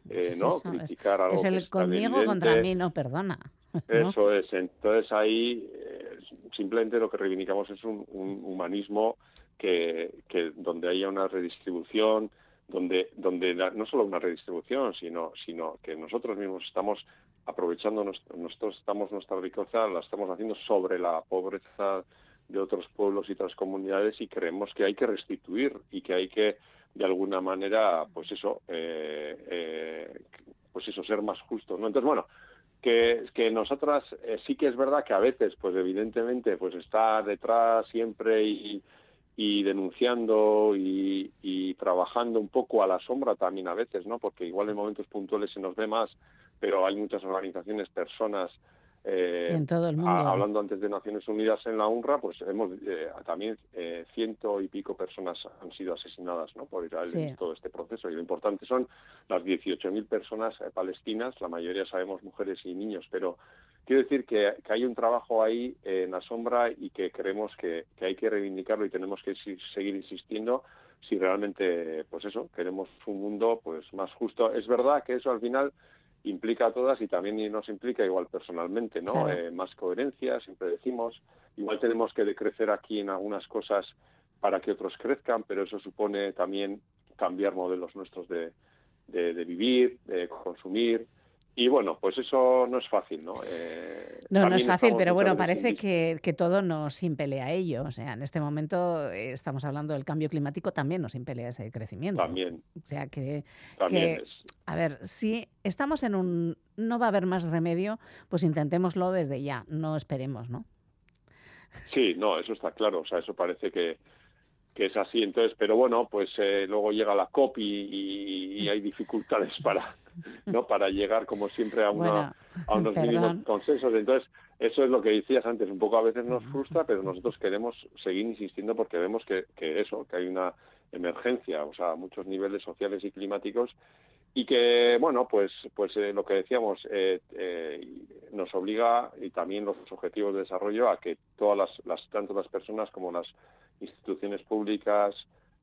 eh, ¿no? criticar algo Es el conmigo contra mí, no perdona. Eso es. Entonces ahí eh, simplemente lo que reivindicamos es un, humanismo que, que donde haya una redistribución, donde donde no solo una redistribución, sino sino que nosotros mismos estamos aprovechando nosotros estamos nuestra riqueza la estamos haciendo sobre la pobreza de otros pueblos y otras comunidades y creemos que hay que restituir y que hay que de alguna manera pues eso eh, eh, pues eso ser más justo no entonces bueno que, que nosotras eh, sí que es verdad que a veces pues evidentemente pues está detrás siempre y, y denunciando y, trabajando un poco a la sombra también a veces, ¿no? Porque igual en momentos puntuales se nos ve más, pero hay muchas organizaciones, personas eh, en todo el mundo. hablando antes de Naciones Unidas en la UNRWA, pues hemos eh, también eh, ciento y pico personas han sido asesinadas ¿no? por Israel en todo este proceso. Y lo importante son las 18.000 personas eh, palestinas, la mayoría sabemos mujeres y niños, pero quiero decir que, que hay un trabajo ahí en la sombra y que creemos que, que hay que reivindicarlo y tenemos que seguir insistiendo si realmente, pues eso, queremos un mundo pues más justo. Es verdad que eso al final implica a todas y también nos implica igual personalmente, ¿no? Claro. Eh, más coherencia, siempre decimos. Igual tenemos que crecer aquí en algunas cosas para que otros crezcan, pero eso supone también cambiar modelos nuestros de, de, de vivir, de consumir, y bueno, pues eso no es fácil, ¿no? Eh, no, no es fácil, pero bueno, parece que, que todo nos impele a ello. O sea, en este momento eh, estamos hablando del cambio climático, también nos impele a ese crecimiento. También. O sea, que, También que, es. a ver, si estamos en un... no va a haber más remedio, pues intentémoslo desde ya, no esperemos, ¿no? Sí, no, eso está claro. O sea, eso parece que, que es así. Entonces, pero bueno, pues eh, luego llega la COP y, y- y hay dificultades para, ¿no? Para llegar, como siempre, a, una, Bueno, a unos mínimos consensos. Entonces, eso es lo que decías antes. Un poco a veces nos frustra, pero nosotros queremos seguir insistiendo porque vemos que, que eso, que hay una emergencia, o sea, a muchos niveles sociales y climáticos y que bueno pues pues eh, lo que decíamos eh, eh, nos obliga y también los objetivos de desarrollo a que todas las, las tanto las personas como las instituciones públicas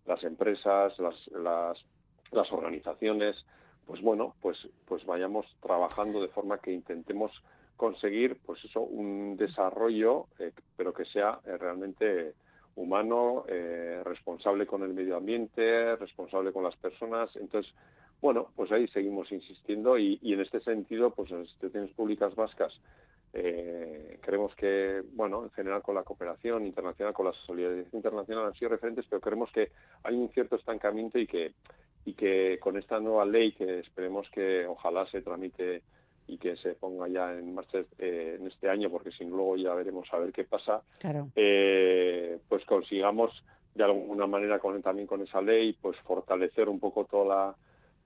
las empresas las las, las organizaciones pues bueno pues pues vayamos trabajando de forma que intentemos conseguir pues eso un desarrollo eh, pero que sea eh, realmente humano eh, responsable con el medio ambiente responsable con las personas. Entonces bueno, pues ahí seguimos insistiendo y, y en este sentido, pues las instituciones públicas vascas eh, creemos que, bueno, en general con la cooperación internacional, con la solidaridad internacional han sido referentes, pero creemos que hay un cierto estancamiento y que y que con esta nueva ley que esperemos que ojalá se tramite y que se ponga ya en marcha eh, en este año, porque si no luego ya veremos a ver qué pasa, Claro. eh, pues consigamos de alguna manera con, también con esa ley pues fortalecer un poco toda la,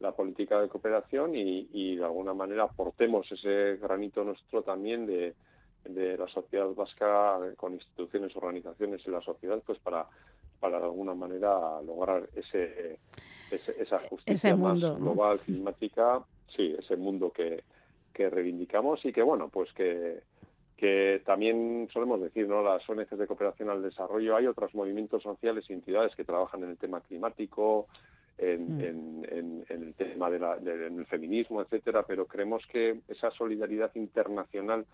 la política de cooperación y, y de alguna manera aportemos ese granito nuestro también de, de la sociedad vasca con instituciones, organizaciones y la sociedad pues para para de alguna manera lograr ese, ese- esa justicia Ese mundo, más ¿no? global climática sí ese mundo que, que reivindicamos y que bueno pues que que también solemos decir, ¿no? Las ONGs de cooperación al desarrollo, hay otros movimientos sociales y entidades que trabajan en el tema climático, en, Mm. en- en- en el tema de la- de- feminismo, etcétera, pero creemos que esa solidaridad internacional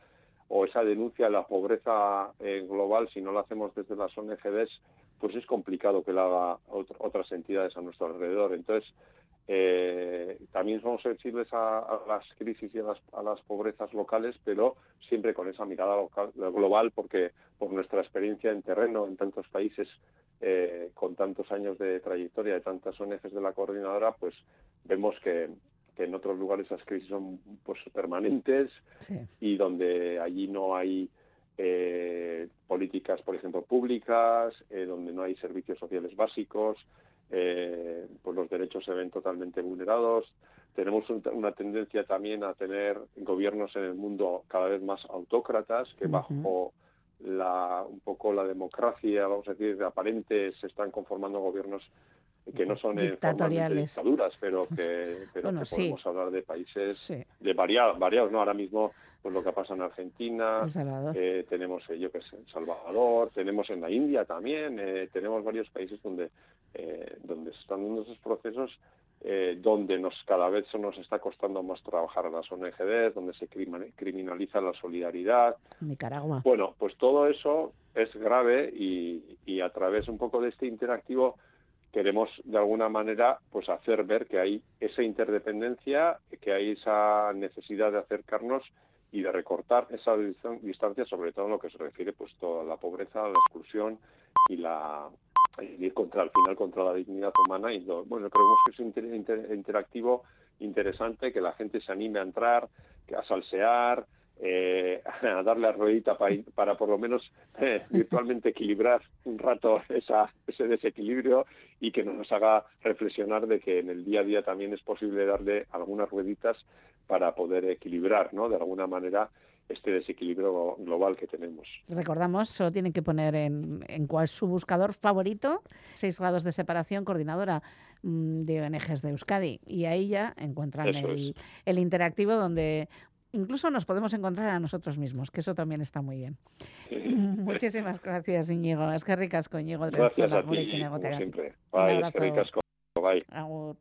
o esa denuncia de la pobreza eh, global, si no la hacemos desde las ONGs, pues es complicado que la haga otr- otras entidades a nuestro alrededor. Entonces, eh, también somos sensibles a, a las crisis y a las, a las pobrezas locales, pero siempre con esa mirada global, porque por nuestra experiencia en terreno en tantos países, eh, con tantos años de trayectoria de tantas ONGs de la coordinadora, pues vemos que, que en otros lugares esas crisis son pues permanentes y donde allí no hay eh, políticas, por ejemplo, públicas, eh, donde no hay servicios sociales básicos, eh, pues los derechos se ven totalmente vulnerados. Tenemos un- una tendencia también a tener gobiernos en el mundo cada vez más autócratas, que bajo la, un poco la democracia, vamos a decir, aparente, se están conformando gobiernos que no son eh, Dictatoriales. dictaduras, pero que, pero Bueno, que sí. podemos hablar de países de variados, variados, ¿no? Ahora mismo, pues lo que pasa en Argentina, eh, tenemos, eh, yo qué sé, en Salvador, tenemos en la India también, eh, tenemos varios países donde, donde se están dando esos procesos donde nos cada vez nos está costando más trabajar a las ONGs, donde se criminaliza la solidaridad, Nicaragua. bueno, pues todo eso es grave y, y a través un poco de este interactivo queremos de alguna manera pues hacer ver que hay esa interdependencia, que hay esa necesidad de acercarnos y de recortar esa distan- distancia, sobre todo en lo que se refiere pues toda la pobreza, la exclusión y la ir contra al final contra la dignidad humana. Y lo- bueno creemos que es inter- inter- interactivo interesante que la gente se anime a entrar a salsear eh, a darle a ruedita para, para por lo menos eh, virtualmente equilibrar un rato esa, ese desequilibrio y que nos haga reflexionar de que en el día a día también es posible darle algunas rueditas para poder equilibrar, ¿no? De alguna manera este desequilibrio global que tenemos. Recordamos, solo tienen que poner en, en cuál su buscador favorito, 6 grados de separación, coordinadora mm, de ONGs de Euskadi. Y ahí ya encuentran el, el interactivo donde incluso nos podemos encontrar a nosotros mismos, que eso también está muy bien. Muchísimas gracias, Íñigo. Es que ricas con Íñigo Gracias a ti, como siempre. Un Bye, eskerrik asko. Bye. Agur.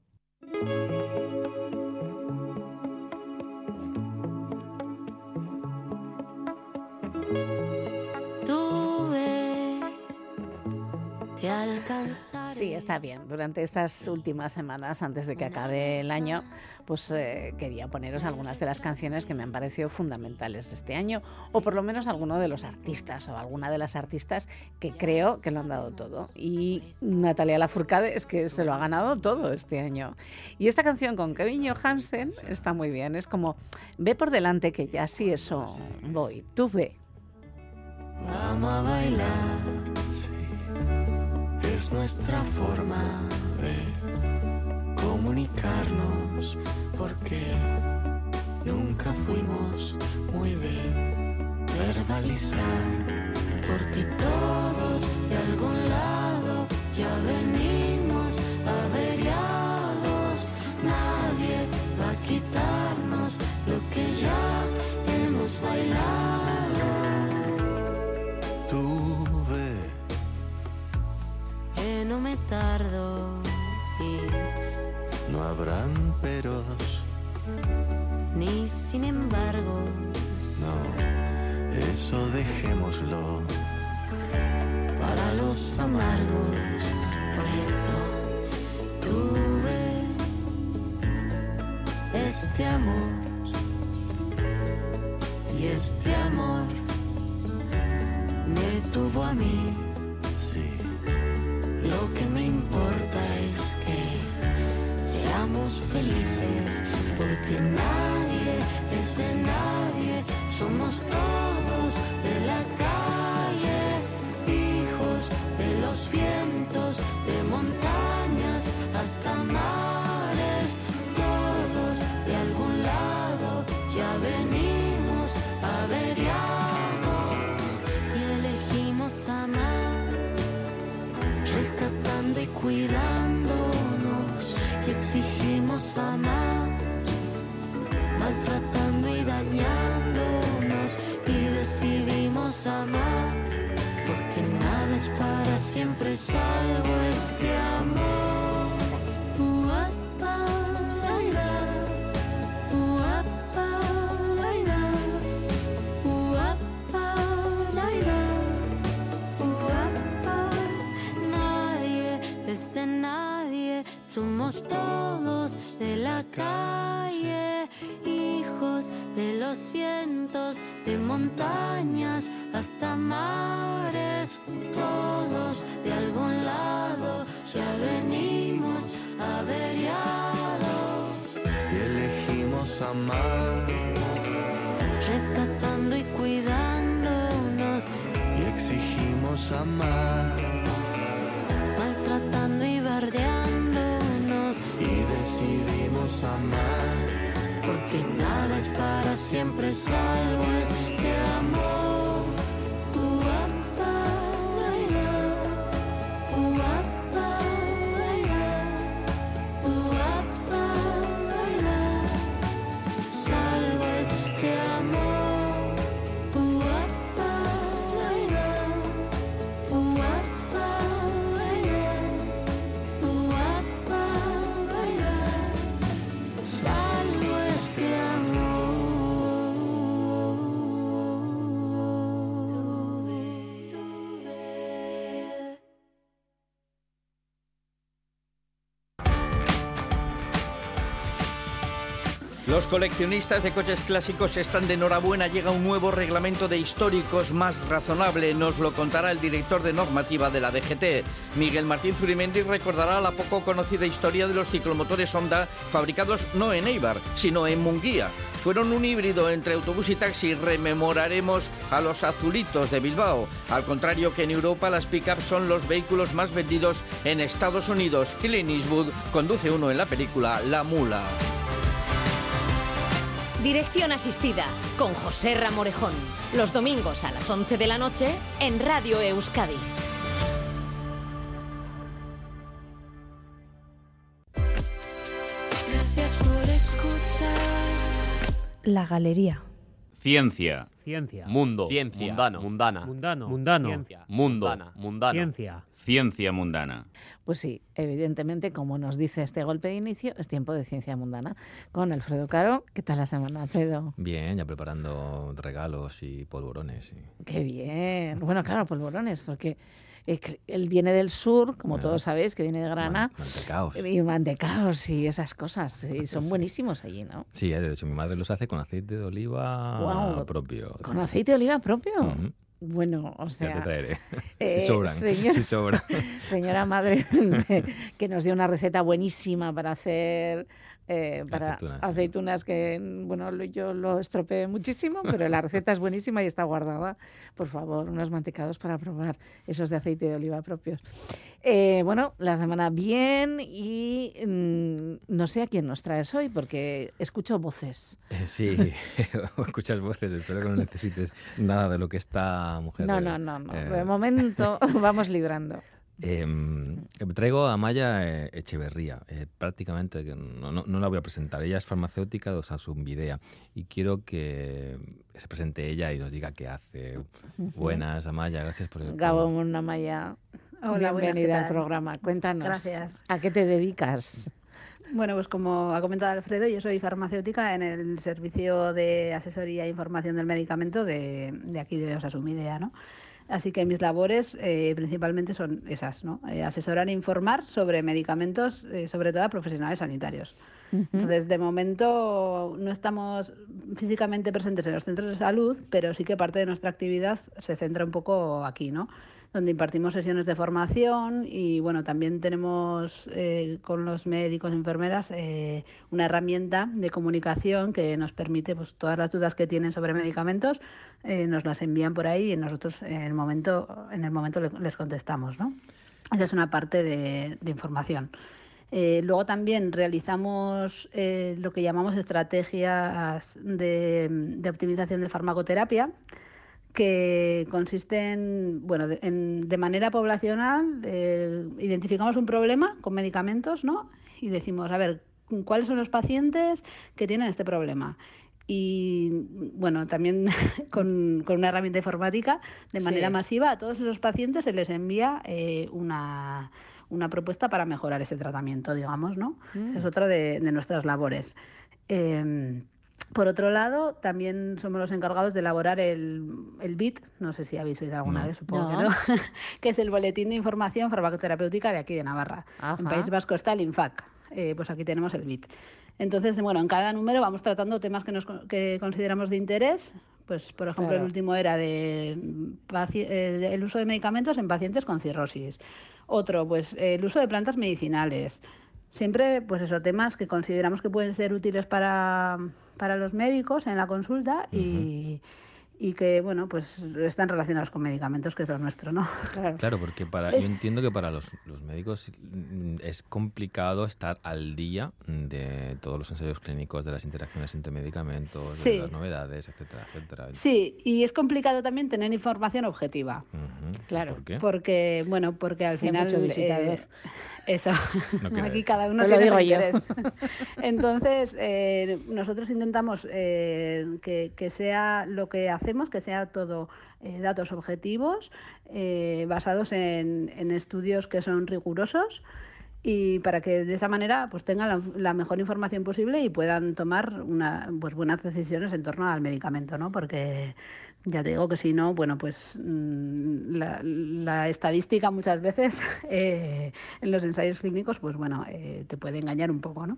Sí, está bien. Durante estas últimas semanas, antes de que acabe el año, pues eh, quería poneros algunas de las canciones que me han parecido fundamentales este año, o por lo menos alguno de los artistas o alguna de las artistas que creo que lo han dado todo. Y Natalia Lafourcade es que se lo ha ganado todo este año. Y esta canción con Kevin Johansen está muy bien. Es como, ve por delante que ya sí eso voy. Tú ve. Vamos a bailar, sí, es nuestra forma de comunicarnos, porque nunca fuimos muy de verbalizar, porque todos de algún lado ya venimos somos Los coleccionistas de coches clásicos están de enhorabuena. Llega un nuevo reglamento de históricos más razonable. Nos lo contará el director de normativa de la DGT. Miguel Martín Zurimendi recordará la poco conocida historia de los ciclomotores Honda fabricados no en Eibar, sino en Munguía. Fueron un híbrido entre autobús y taxi. Rememoraremos a los azulitos de Bilbao. Al contrario que en Europa, las pickups son los vehículos más vendidos en Estados Unidos. Clint Eastwood conduce uno en la película La Mula. Dirección asistida con José Ramorejón. Los domingos a las 11 de la noche en Radio Euskadi. Gracias por escuchar. La galería. Ciencia. Ciencia. Mundo. Ciencia. Mundano. Mundana. Mundano. Mundano. Ciencia. Mundo. Mundana. Mundano. Ciencia. Ciencia mundana. Pues sí, evidentemente, como nos dice este golpe de inicio, es tiempo de ciencia mundana. Con Alfredo Caro, ¿qué tal la semana, Alfredo? Bien, ya preparando regalos y polvorones. y- Qué bien. Bueno, claro, polvorones, porque él viene del sur, como Ah. todos sabéis, que viene de Grana. Mantecaos. Y mantecaos y esas cosas. Y son buenísimos allí, ¿no? Sí, eh, de hecho mi madre los hace con aceite de oliva propio. Con aceite de oliva propio. Bueno, o Ya sea. te traeré. eh, si sobran. señor- Si sobran. señora madre, que nos dio una receta buenísima para hacer eh, para Aceitunas. aceitunas. que, bueno, lo- yo lo estropeé muchísimo, pero la receta es buenísima y está guardada. Por favor, unos mantecados para probar esos de aceite de oliva propios. Eh, bueno, la semana bien y mm, no sé a quién nos traes hoy porque escucho voces. Eh, Sí, escuchas voces, espero que no necesites nada de lo que esta mujer... No, no, no, no. eh, De momento vamos librando. Em, traigo a Maya eh, Echeverría, eh, prácticamente, no, no- no la voy a presentar, ella es farmacéutica de Osasunvidea y quiero que se presente ella y nos diga qué hace. Buenas, Amaya, gracias por... Gabón Amaya, Hola, buenas, ¿qué bienvenida al programa. Cuéntanos, Gracias. ¿a qué te dedicas? Bueno, pues como ha comentado Alfredo, yo soy farmacéutica en el servicio de asesoría e información del medicamento de, de aquí de Osasumidea, ¿no? Así que mis labores eh, principalmente son esas, ¿no? Eh, asesorar e informar sobre medicamentos, eh, sobre todo a profesionales sanitarios. Entonces, de momento no estamos físicamente presentes en los centros de salud, pero sí que parte de nuestra actividad se centra un poco aquí, ¿no? Donde impartimos sesiones de formación y, bueno, también tenemos eh, con los médicos enfermeras eh, una herramienta de comunicación que nos permite, pues, todas las dudas que tienen sobre medicamentos, eh, nos las envían por ahí y nosotros en el momento, en el momento le- les contestamos, ¿no? Esa es una parte de, de información. Eh, luego también realizamos eh, lo que llamamos estrategias de, de optimización de farmacoterapia, que consiste en, bueno, de, en- de manera poblacional, eh, identificamos un problema con medicamentos, ¿no? Y decimos, a ver, ¿cuáles son los pacientes que tienen este problema? Y bueno, también con, con una herramienta informática, de manera Sí. masiva, a todos esos pacientes se les envía eh, una, una propuesta para mejorar ese tratamiento, digamos, ¿no? Esa es Mm. otra de, de nuestras labores. Em, por otro lado, también somos los encargados de elaborar el, el BIT, no sé si habéis oído alguna No. vez, supongo No. que no, que es el Boletín de Información Farmacoterapéutica de aquí de Navarra. En. País Vasco está el INFAC, eh, pues aquí tenemos el BIT. Entonces, bueno, en cada número vamos tratando temas que, nos, con- que consideramos de interés. Pues, por ejemplo, Claro. el último era de, eh, de el uso de medicamentos en pacientes con cirrosis. Otro, pues el uso de plantas medicinales. Siempre, pues eso, temas que consideramos que pueden ser útiles para, para los médicos en la consulta y, y que, bueno, pues están relacionados con medicamentos, que es lo nuestro, ¿no? Claro, porque para, yo entiendo que para los, los médicos es complicado estar al día de todos los ensayos clínicos, de las interacciones entre medicamentos, Sí. de las novedades, etcétera, etcétera. Sí, y es complicado también tener información objetiva. Claro. ¿Por qué? Porque, bueno, porque al Hay final... mucho visitador. eh, eso. No Aquí cada uno Te lo tiene su digo yo. Entonces, eh, nosotros intentamos eh, que, que sea lo que hacemos, que sea todo eh, datos objetivos, eh, basados en, en estudios que son rigurosos y para que de esa manera pues tengan la, la mejor información posible y puedan tomar una, pues buenas decisiones en torno al medicamento, ¿no? Porque ya te digo que si no, bueno, pues mm, la, la estadística muchas veces eh, en los ensayos clínicos, pues bueno, eh, te puede engañar un poco, ¿no?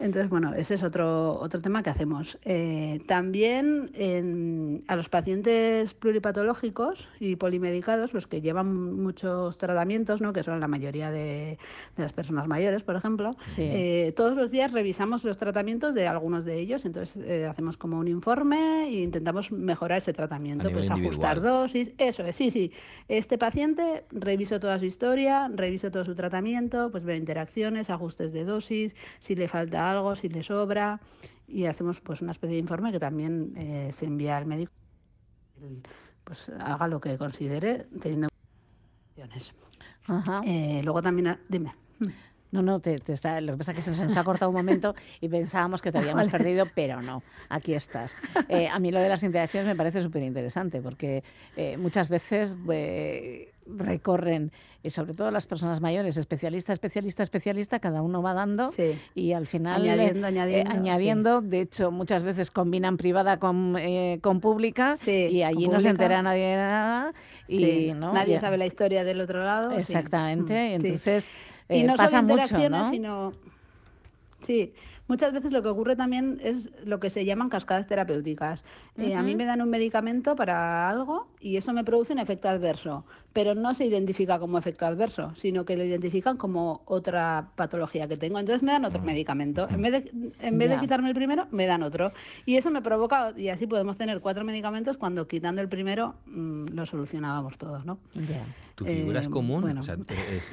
Entonces, bueno, ese es otro, otro tema que hacemos. Eh, también en- a los pacientes pluripatológicos y polimedicados, los que llevan muchos tratamientos, ¿no? que son la mayoría de, de las personas mayores, por ejemplo, Sí. eh, todos los días revisamos los tratamientos de algunos de ellos, entonces eh, hacemos como un informe e intentamos mejorar ese tratamiento, pues ajustar dosis, eso es, sí, sí. Este paciente reviso toda su historia, reviso todo su tratamiento, pues veo interacciones, ajustes de dosis, si le falta algo, si le sobra y hacemos pues una especie de informe que también eh, se envía al médico, el- pues haga lo que considere teniendo en cuenta. Eh, luego también, dime. No, no, te, te está, lo que pasa es que se nos- ha cortado un momento y pensábamos que te habíamos Vale. perdido, pero no, aquí estás. Eh, a mí lo de las interacciones me parece súper interesante porque eh, muchas veces eh, recorren, y sobre todo las personas mayores, especialista, especialista, especialista, cada uno va dando y al final eh, Añadiendo, eh, añadiendo, sí. añadiendo, de hecho muchas veces combinan privada con, eh, con pública y allí no se entera nadie de nada y. Nadie Ya- sabe la historia del otro lado. Exactamente, y Mm, y eh, no pasa solo mucho, ¿no? sino sí. Muchas veces lo que ocurre también es lo que se llaman cascadas terapéuticas. Eh, a mí me dan un medicamento para algo y eso me produce un efecto adverso, pero no se identifica como efecto adverso, sino que lo identifican como otra patología que tengo. Entonces me dan otro medicamento. En vez de, en vez de quitarme el primero, me dan otro. Y eso me provoca, y así podemos tener cuatro medicamentos cuando quitando el primero mm, lo solucionábamos todos, ¿no? ¿Tu figura es Eh, común? bueno. O sea, es-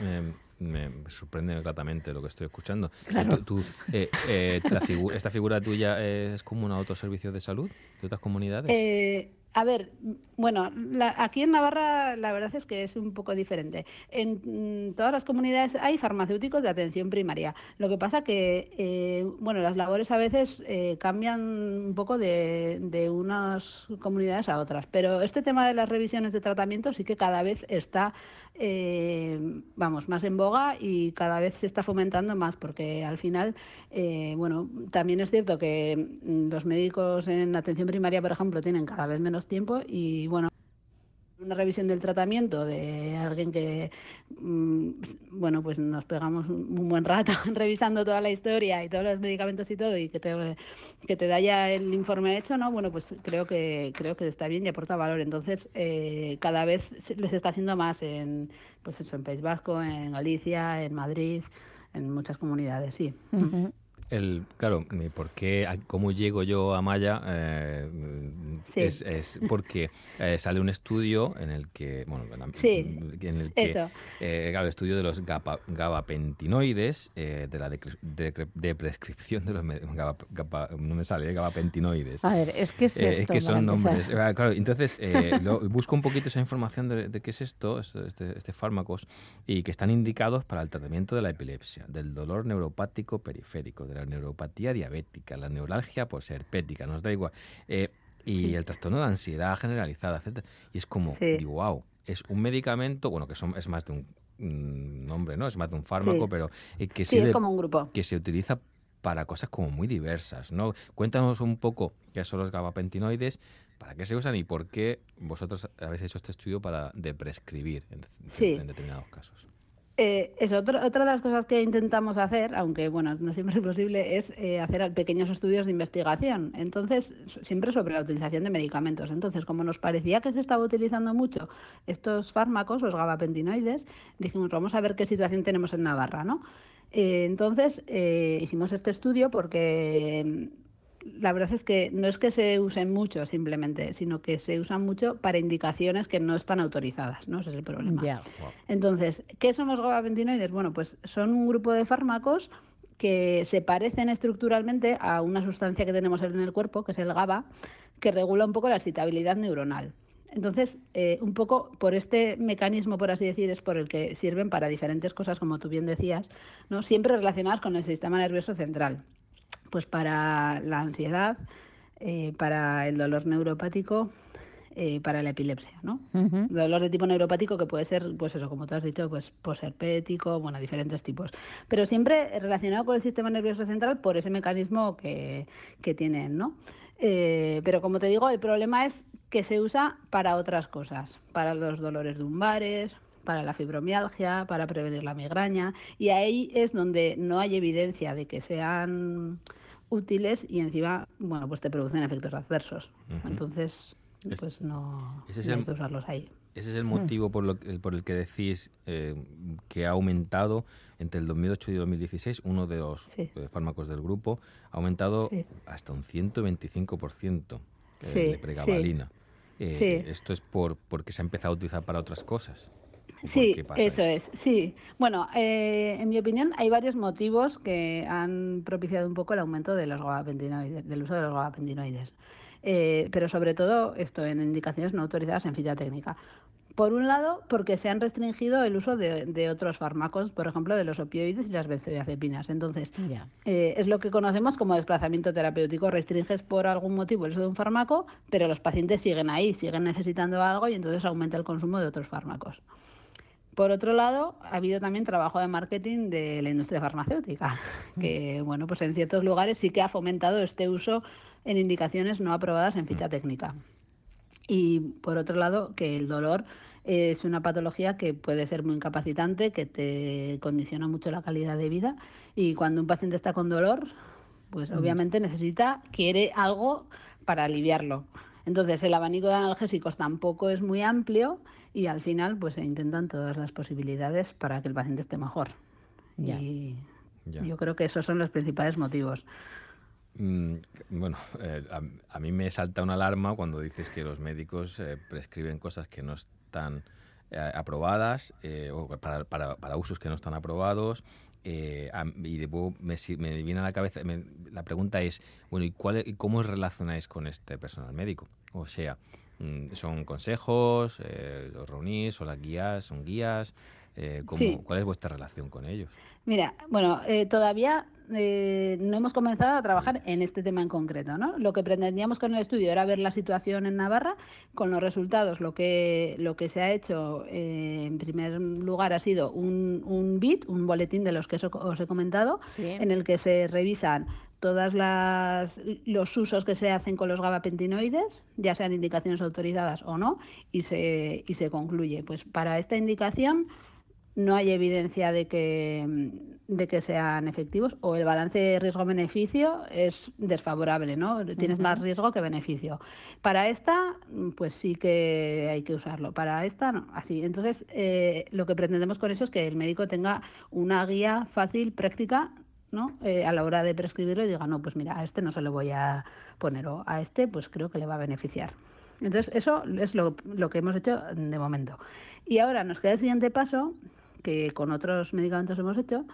me sorprende gratamente lo que estoy escuchando. Claro. ¿Tú- tú, eh, eh, figu- ¿Esta figura tuya es común a otros servicios de salud de otras comunidades? Eh, a ver, bueno, la- aquí en Navarra la verdad es que es un poco diferente. En mm, todas las comunidades hay farmacéuticos de atención primaria. Lo que pasa que, eh, bueno, las labores a veces eh, cambian un poco de, de unas comunidades a otras, pero este tema de las revisiones de tratamiento sí que cada vez está, eh, vamos, más en boga y cada vez se está fomentando más, porque al final, eh, bueno, también es cierto que mm, los médicos en atención primaria, por ejemplo, tienen cada vez menos tiempo y, bueno, una revisión del tratamiento de alguien que, mm, bueno, pues nos pegamos un buen rato revisando toda la historia y todos los medicamentos y todo y que te, que te da ya el informe hecho, ¿no? Bueno, pues creo que creo que está bien y aporta valor. Entonces, eh, cada vez les está haciendo más en, pues eso, en País Vasco, en Galicia, en Madrid, en muchas comunidades, sí. El, claro, ¿por qué, ¿cómo llego yo a Maya? Eh, Sí. es, es porque eh, sale un estudio en el que, bueno, Sí, en el que, eh, claro, el estudio de los gapa- gabapentinoides, eh, de la decre- de, de prescripción de los gaba- gapa- no me sale, eh, gabapentinoides. A ver, es que es Eh, esto, es que son nombres. Ah, Claro, entonces eh, lo- busco un poquito esa información de, de qué es esto, este, este- este fármacos, y que están indicados para el tratamiento de la epilepsia, del dolor neuropático periférico, de la neuropatía diabética, la neuralgia por serpética, nos da igual. eh, y Sí. el trastorno de ansiedad generalizada, etcétera. Y es como, Sí. digo, wow, es un medicamento, bueno, que son, es más de un mm, nombre, ¿no? Es más de un fármaco, Sí. pero eh, que es sirve- como un grupo. que se utiliza para cosas como muy diversas, ¿no? Cuéntanos un poco qué son los gabapentinoides, para qué se usan y por qué vosotros habéis hecho este estudio para de prescribir en determinados casos. Eh, es otra, otra de las cosas que intentamos hacer, aunque bueno, no siempre es posible, es eh, hacer pequeños estudios de investigación. Entonces, siempre sobre la utilización de medicamentos. Entonces, como nos parecía que se estaba utilizando mucho estos fármacos, los gabapentinoides, dijimos, vamos a ver qué situación tenemos en Navarra, ¿no? Eh, entonces, eh, hicimos este estudio porque la verdad es que no es que se usen mucho simplemente, sino que se usan mucho para indicaciones que no están autorizadas, ¿no? Ese es el problema. Entonces, ¿qué son los gabapentinoides? Bueno, pues son un grupo de fármacos que se parecen estructuralmente a una sustancia que tenemos en el cuerpo, que es el GABA, que regula un poco la excitabilidad neuronal. Entonces, eh, un poco por este mecanismo, por así decir, es por el que sirven para diferentes cosas, como tú bien decías, no siempre relacionadas con el sistema nervioso central. Pues para la ansiedad, eh, para el dolor neuropático, eh, para la epilepsia, ¿no? Dolor de tipo neuropático que puede ser, pues eso, como tú has dicho, pues posherpético, bueno, diferentes tipos. Pero siempre relacionado con el sistema nervioso central por ese mecanismo que, que tienen, ¿no? Eh, pero como te digo, el problema es que se usa para otras cosas, para los dolores lumbares, para la fibromialgia, para prevenir la migraña, y ahí es donde no hay evidencia de que sean útiles y encima, bueno, pues te producen efectos adversos. Entonces, Es- pues no, ese es no hay el- que usarlos ahí. Ese es el motivo por, lo, por el que decís eh, que ha aumentado entre el 2008 y 2016 uno de los Sí. eh, fármacos del grupo ha aumentado Sí. hasta un 125% eh, Sí, de pregabalina. Eh. Esto es por porque se ha empezado a utilizar para otras cosas. ¿O por Sí, eso esto? es, sí. Bueno, eh, en mi opinión hay varios motivos que han propiciado un poco el aumento de los gabapentinoides, del uso de los gabapentinoides. Eh, pero sobre todo esto en indicaciones no autorizadas en fitotécnica. Por un lado, porque se han restringido el uso de, de otros fármacos, por ejemplo, de los opioides y las benzodiazepinas. Entonces, eh, es lo que conocemos como desplazamiento terapéutico. Restringes por algún motivo el uso de un fármaco, pero los pacientes siguen ahí, siguen necesitando algo y entonces aumenta el consumo de otros fármacos. Por otro lado, ha habido también trabajo de marketing de la industria farmacéutica, que bueno, pues en ciertos lugares sí que ha fomentado este uso en indicaciones no aprobadas en ficha técnica. Y por otro lado, que el dolor es una patología que puede ser muy incapacitante, que te condiciona mucho la calidad de vida y cuando un paciente está con dolor, pues Mm. obviamente necesita, quiere algo para aliviarlo. Entonces el abanico de analgésicos tampoco es muy amplio y al final pues se intentan todas las posibilidades para que el paciente esté mejor. Ya. Y Ya. yo creo que esos son los principales motivos. Mm, bueno, eh, a, a mí me salta una alarma cuando dices que los médicos eh, prescriben cosas que no están eh, aprobadas eh, o para, para- para usos que no están aprobados. eh, y luego me, me viene a la cabeza, me- la pregunta es, bueno, ¿y, cuál, cómo os relacionáis con este personal médico? O sea, ¿son consejos? Eh, ¿Os reunís? ¿Son las guías? ¿Son guías? Eh, ¿cómo- Sí. ¿Cuál es vuestra relación con ellos? Mira, bueno, eh, todavía eh, no hemos comenzado a trabajar en este tema en concreto, ¿no? Lo que pretendíamos con el estudio era ver la situación en Navarra, con los resultados lo que lo que se ha hecho eh, en primer lugar ha sido un, un BIT, un boletín de los que os, os he comentado, en el que se revisan todas las los usos que se hacen con los gabapentinoides, ya sean indicaciones autorizadas o no, y se y se concluye, pues para esta indicación no hay evidencia de que de que sean efectivos o el balance riesgo-beneficio es desfavorable, ¿no? Tienes más riesgo que beneficio. Para esta, pues sí que hay que usarlo. Para esta, no. Así. Entonces, eh, lo que pretendemos con eso es que el médico tenga una guía fácil, práctica, ¿no? Eh, a la hora de prescribirlo y diga, no, pues mira, a este no se lo voy a poner o a este, pues creo que le va a beneficiar. Entonces, eso es lo, lo que hemos hecho de momento. Y ahora nos queda el siguiente paso, que con otros medicamentos hemos hecho,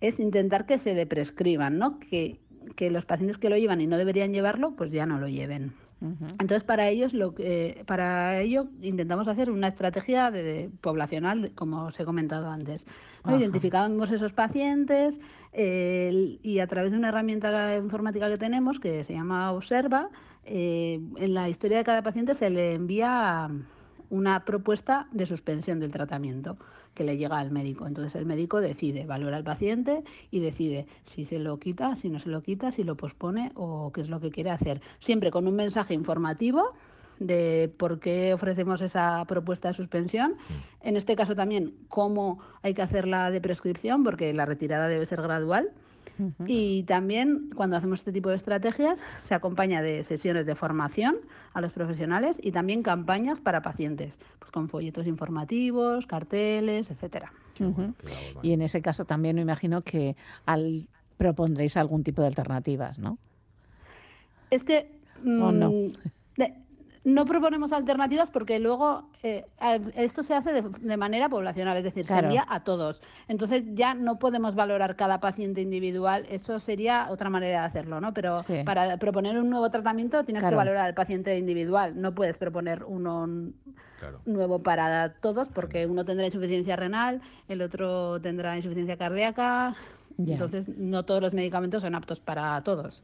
es intentar que se deprescriban, ¿no? Que, que los pacientes que lo llevan y no deberían llevarlo, pues ya no lo lleven. Entonces, para ellos, lo que, para ello intentamos hacer una estrategia de, de poblacional, como os he comentado antes. ¿no? Identificamos esos pacientes eh, y a través de una herramienta informática que tenemos, que se llama Observa, eh, en la historia de cada paciente se le envía una propuesta de suspensión del tratamiento que le llega al médico. Entonces el médico decide, valora al paciente y decide si se lo quita, si no se lo quita, si lo pospone o qué es lo que quiere hacer. Siempre con un mensaje informativo de por qué ofrecemos esa propuesta de suspensión. En este caso también cómo hay que hacerla de prescripción, porque la retirada debe ser gradual. Y también cuando hacemos este tipo de estrategias se acompaña de sesiones de formación a los profesionales y también campañas para pacientes, pues con folletos informativos, carteles, etcétera. Y en ese caso también me imagino que al propondréis algún tipo de alternativas, ¿no? Es que ¿O no? mm, de- no proponemos alternativas porque luego eh, esto se hace de, de manera poblacional, es decir, Claro. se envía a todos. Entonces ya no podemos valorar cada paciente individual, eso sería otra manera de hacerlo, ¿no? Pero Sí. para proponer un nuevo tratamiento tienes Claro. que valorar al paciente individual, no puedes proponer uno nuevo para todos porque uno tendrá insuficiencia renal, el otro tendrá insuficiencia cardíaca, Entonces, no todos los medicamentos son aptos para todos.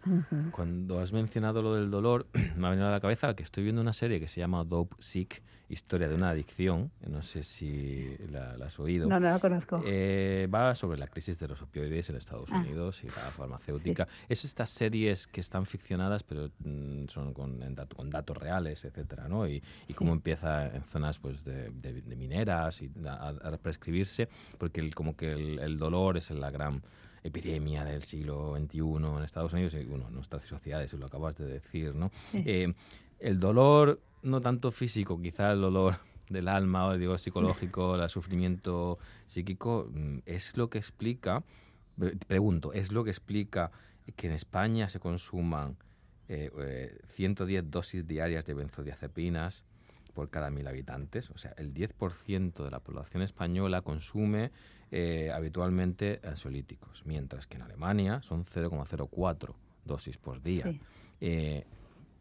Cuando has mencionado lo del dolor, me ha venido a la cabeza que estoy viendo una serie que se llama Dope Sick, historia de una adicción. No sé si la, la has oído. No, no la conozco. Eh, va sobre la crisis de los opioides en Estados Ah. Unidos y la farmacéutica. Es estas series que están ficcionadas, pero mm, son con, en dato- con datos reales, etcétera, ¿no? Y, y cómo Sí. empieza en zonas pues de, de- de mineras y a, a prescribirse, porque el- como que el, el dolor es la gran epidemia del siglo XXI en Estados Unidos y bueno, en nuestras sociedades, lo acabas de decir, ¿no? Sí. Eh, el dolor, no tanto físico, quizá el dolor del alma o digo psicológico, el sufrimiento psíquico, mm, es lo que explica, eh, pregunto, es lo que explica que en España se consuman eh, eh, 110 dosis diarias de benzodiazepinas por cada mil habitantes. O sea, el 10% de la población española consume eh, habitualmente ansiolíticos, mientras que en Alemania son 0,04 dosis por día. Sí.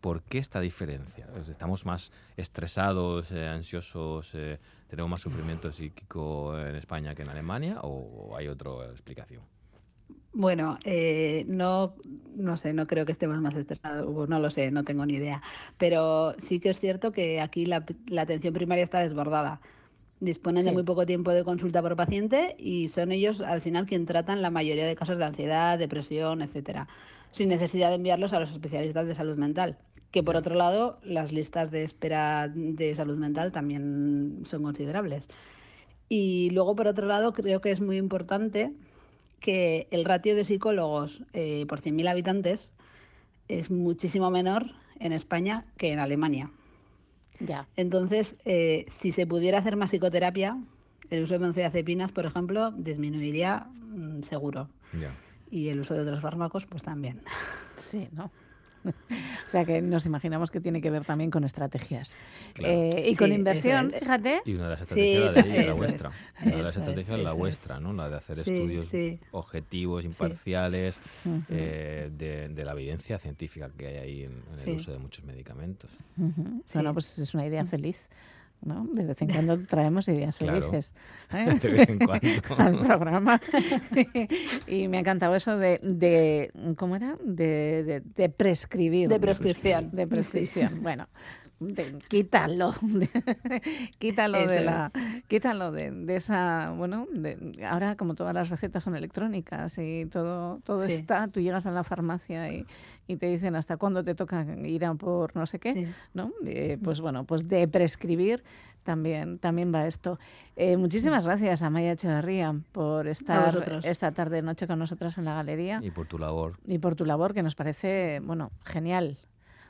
¿Por qué esta diferencia? ¿Estamos más estresados, eh, ansiosos, eh, tenemos más sufrimiento psíquico en España que en Alemania o hay otra explicación? Bueno, eh, no, no sé, no creo que estemos más estresados, no lo sé, no tengo ni idea. Pero sí que es cierto que aquí la, la atención primaria está desbordada. Disponen de muy poco tiempo de consulta por paciente y son ellos al final quien tratan la mayoría de casos de ansiedad, depresión, etcétera, sin necesidad de enviarlos a los especialistas de salud mental. Que por otro lado, las listas de espera de salud mental también son considerables. Y luego, por otro lado, creo que es muy importante que el ratio de psicólogos eh, por 100.000 habitantes es muchísimo menor en España que en Alemania. Ya. Entonces, eh, si se pudiera hacer más psicoterapia, el uso de benzodiazepinas, por ejemplo, disminuiría mm, seguro. Ya. Y el uso de otros fármacos, pues también. Sí, ¿no? O sea que nos imaginamos que tiene que ver también con estrategias. Claro. Eh, y con Sí, inversión, es. fíjate. Y una de las estrategias la de ella, la es. vuestra. Una de las estrategias es la vuestra, ¿no? La de hacer Sí, estudios sí. objetivos, imparciales, eh, de, de la evidencia científica que hay ahí en, en el Sí. uso de muchos medicamentos. Bueno, pues es una idea feliz. ¿No? De vez en cuando traemos ideas Claro. felices ¿eh? De vez en cuando. al programa. y me ha encantado eso de, de ¿cómo era? De, de, de prescribir. De prescripción. De prescripción. Bueno, de- quítalo. de- quítalo de la. Quítalo de, de esa. Bueno, de, ahora como todas las recetas son electrónicas y todo, todo Sí. está, tú llegas a la farmacia y, y te dicen hasta cuándo te toca ir a por no sé qué, Sí. ¿no? Eh, pues bueno, pues de prescribir también, también va esto. Eh, muchísimas gracias a Maya Echeverría por estar esta tarde noche con nosotras en la galería Y por tu labor. y por tu labor que nos parece, bueno, genial.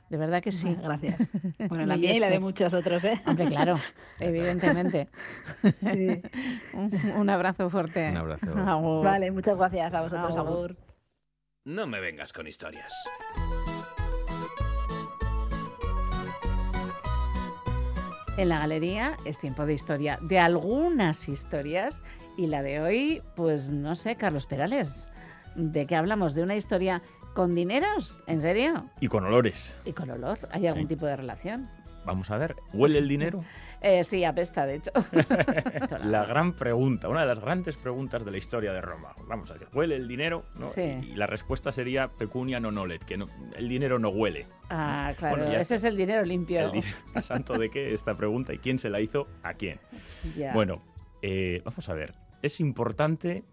De verdad que sí. Gracias. Bueno, la mía y la de Esther. muchos otros, ¿eh? Hombre, claro, evidentemente. Sí. un, un abrazo fuerte. Un abrazo. Agur. Vale, muchas gracias a vosotros, Agur. Agur. No me vengas con historias. En la galería es tiempo de historia, de algunas historias. Y la de hoy, pues no sé, Carlos Perales, ¿de qué hablamos? ¿De una historia con dineros? ¿En serio? Y con olores. ¿Y con olor? ¿Hay algún Sí. tipo de relación? Vamos a ver, ¿huele el dinero? Eh, sí, apesta, de hecho. La gran pregunta, una de las grandes preguntas de la historia de Roma. Vamos a ver, ¿huele el dinero? ¿No? Sí. Y, y la respuesta sería pecunia non olet, que no- el dinero no huele. Ah, claro, Bueno, ya ese es el dinero limpio. El di- ¿A santo de qué esta pregunta y quién se la hizo a quién? Ya. Bueno, eh, vamos a ver, es importante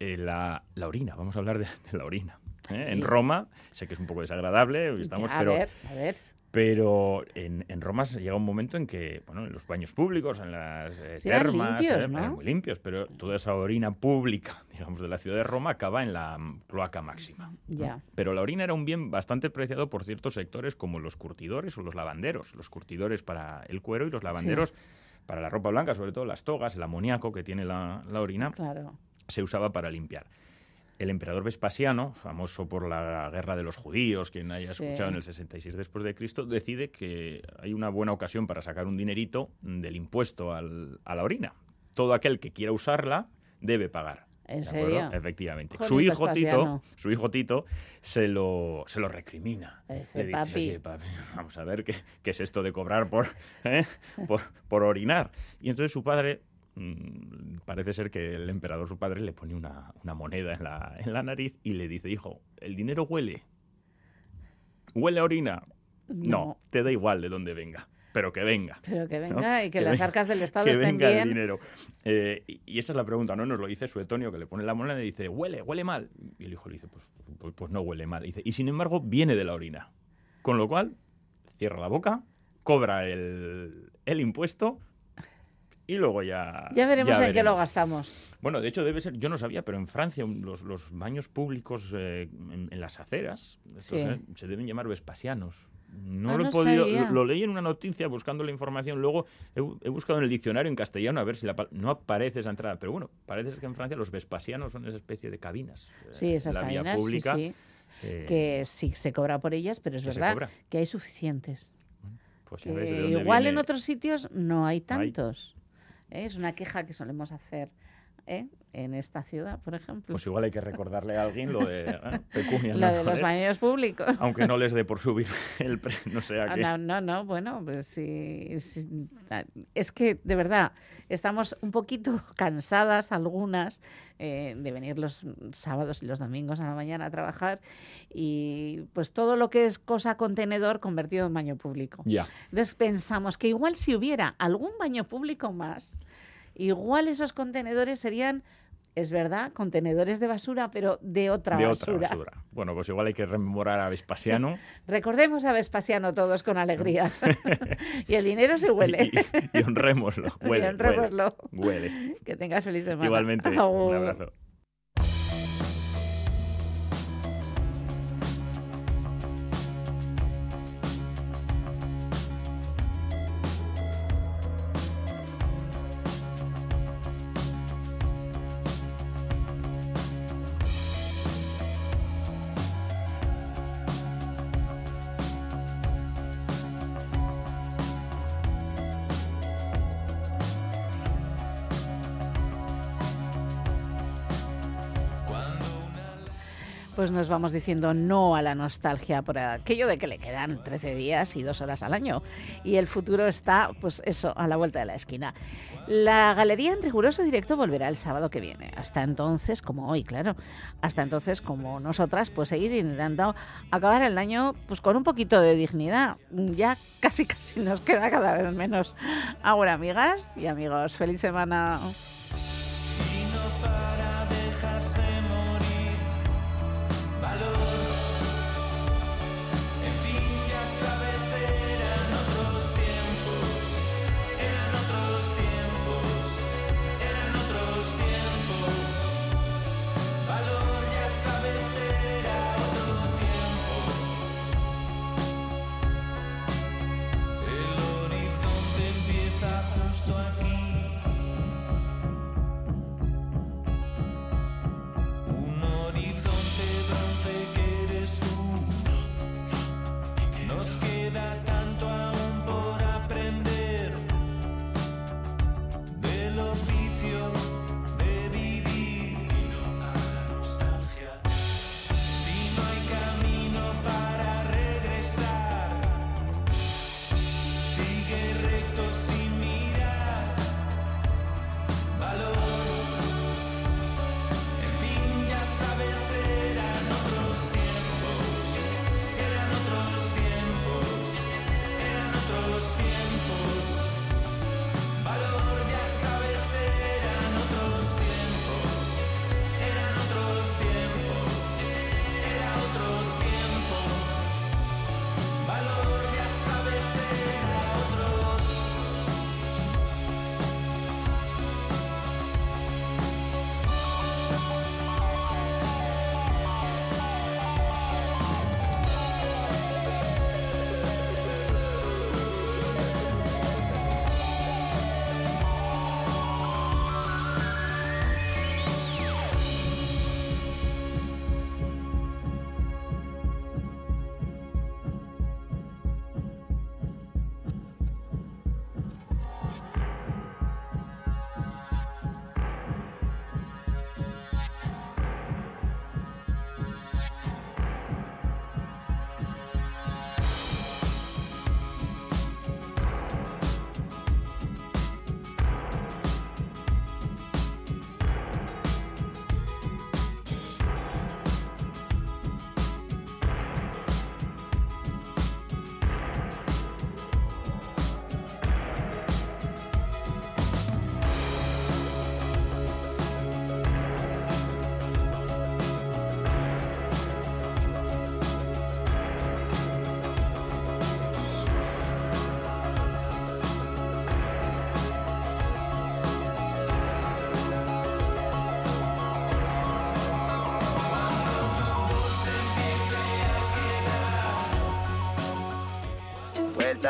eh, la, la orina, vamos a hablar de, de la orina. ¿Eh? En. Roma, sé que es un poco desagradable, estamos, Ya, a pero... ver, a ver. Pero en, en Roma se llega un momento en que, bueno, en los baños públicos, en las eh, termas, limpios, eh, muy limpios, pero toda esa orina pública, digamos, de la ciudad de Roma acaba en la mm, cloaca máxima. ¿no? Ya. Pero la orina era un bien bastante preciado por ciertos sectores como los curtidores o los lavanderos. Los curtidores para el cuero y los lavanderos para la ropa blanca, sobre todo las togas, el amoníaco que tiene la, la orina, Claro. se usaba para limpiar. El emperador Vespasiano, famoso por la guerra de los judíos, quien haya Sí. escuchado en el 66 después de Cristo, decide que hay una buena ocasión para sacar un dinerito del impuesto al- a la orina. Todo aquel que quiera usarla debe pagar. ¿En serio? Efectivamente. Su hijo Vespasiano. Tito, su hijo Tito se lo, se lo recrimina. Ese Le dice, papi. "Oye, papi, vamos a ver qué, qué es esto de cobrar por, ¿eh? por, por orinar. Y entonces su padre parece ser que el emperador, su padre, le pone una, una moneda en la, en la nariz y le dice, hijo, el dinero huele. ¿Huele a orina? No, No. te da igual de dónde venga, pero que venga. Pero que ¿no? venga y que, las venga- arcas del Estado que estén venga el dinero. Eh, y, y esa es la pregunta, ¿no? Nos lo dice Suetonio, que le pone la moneda y dice, huele, huele mal. Y el hijo le dice, pues, pues, pues no huele mal. Y, dice, y sin embargo, viene de la orina. Con lo cual, cierra la boca, cobra el, el impuesto y luego ya. Ya veremos en qué lo gastamos. Bueno, de hecho debe ser, yo no sabía, pero en Francia los, los baños públicos eh, en, en las aceras estos, Sí. eh, se deben llamar vespasianos. No Ah, lo he no podido, lo, lo leí en una noticia buscando la información, luego he, bu- he buscado en el diccionario en castellano a ver si la, no aparece esa entrada, pero bueno, parece ser que en Francia los vespasianos son esa especie de cabinas. eh, Sí, esas la vía cadenas, sí, pública. sí. que sí se cobra por ellas, pero es verdad que hay suficientes. pues Que ves de dónde igual en otros sitios no hay hay. ¿Eh? Es una queja que solemos hacer ¿eh? en esta ciudad, por ejemplo. Pues igual hay que recordarle a alguien lo de pecunia. Lo no de los baños públicos. Aunque no les dé por subir el pre, no sé a Ah, qué. No, no, no, bueno, pues sí, sí, ah, Es que, de verdad, estamos un poquito cansadas algunas eh, de venir los sábados y los domingos a la mañana a trabajar y pues todo lo que es cosa contenedor convertido en baño público. Ya. Entonces pensamos que igual si hubiera algún baño público más, igual esos contenedores serían, es verdad, contenedores de basura, pero de otra de basura. otra basura. Bueno, pues igual hay que rememorar a Vespasiano Recordemos a Vespasiano todos con alegría. y el dinero se huele. y honrémoslo. Y Huele, honrémoslo. huele, huele. Que tengas feliz semana. Igualmente, un abrazo. Nos vamos diciendo no a la nostalgia por aquello de que le quedan 13 días y dos horas al año. Y el futuro está, pues eso, a la vuelta de la esquina. La galería en riguroso directo volverá el sábado que viene. Hasta entonces, como hoy, claro. Hasta entonces, como nosotras, pues seguir intentando acabar el año pues con un poquito de dignidad. Ya casi, casi nos queda cada vez menos. Ahora, amigas y amigos, feliz semana.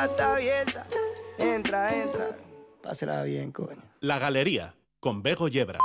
Está abierta. Entra, entra. Pásela bien, coño. La Galería, con Bego Yebra.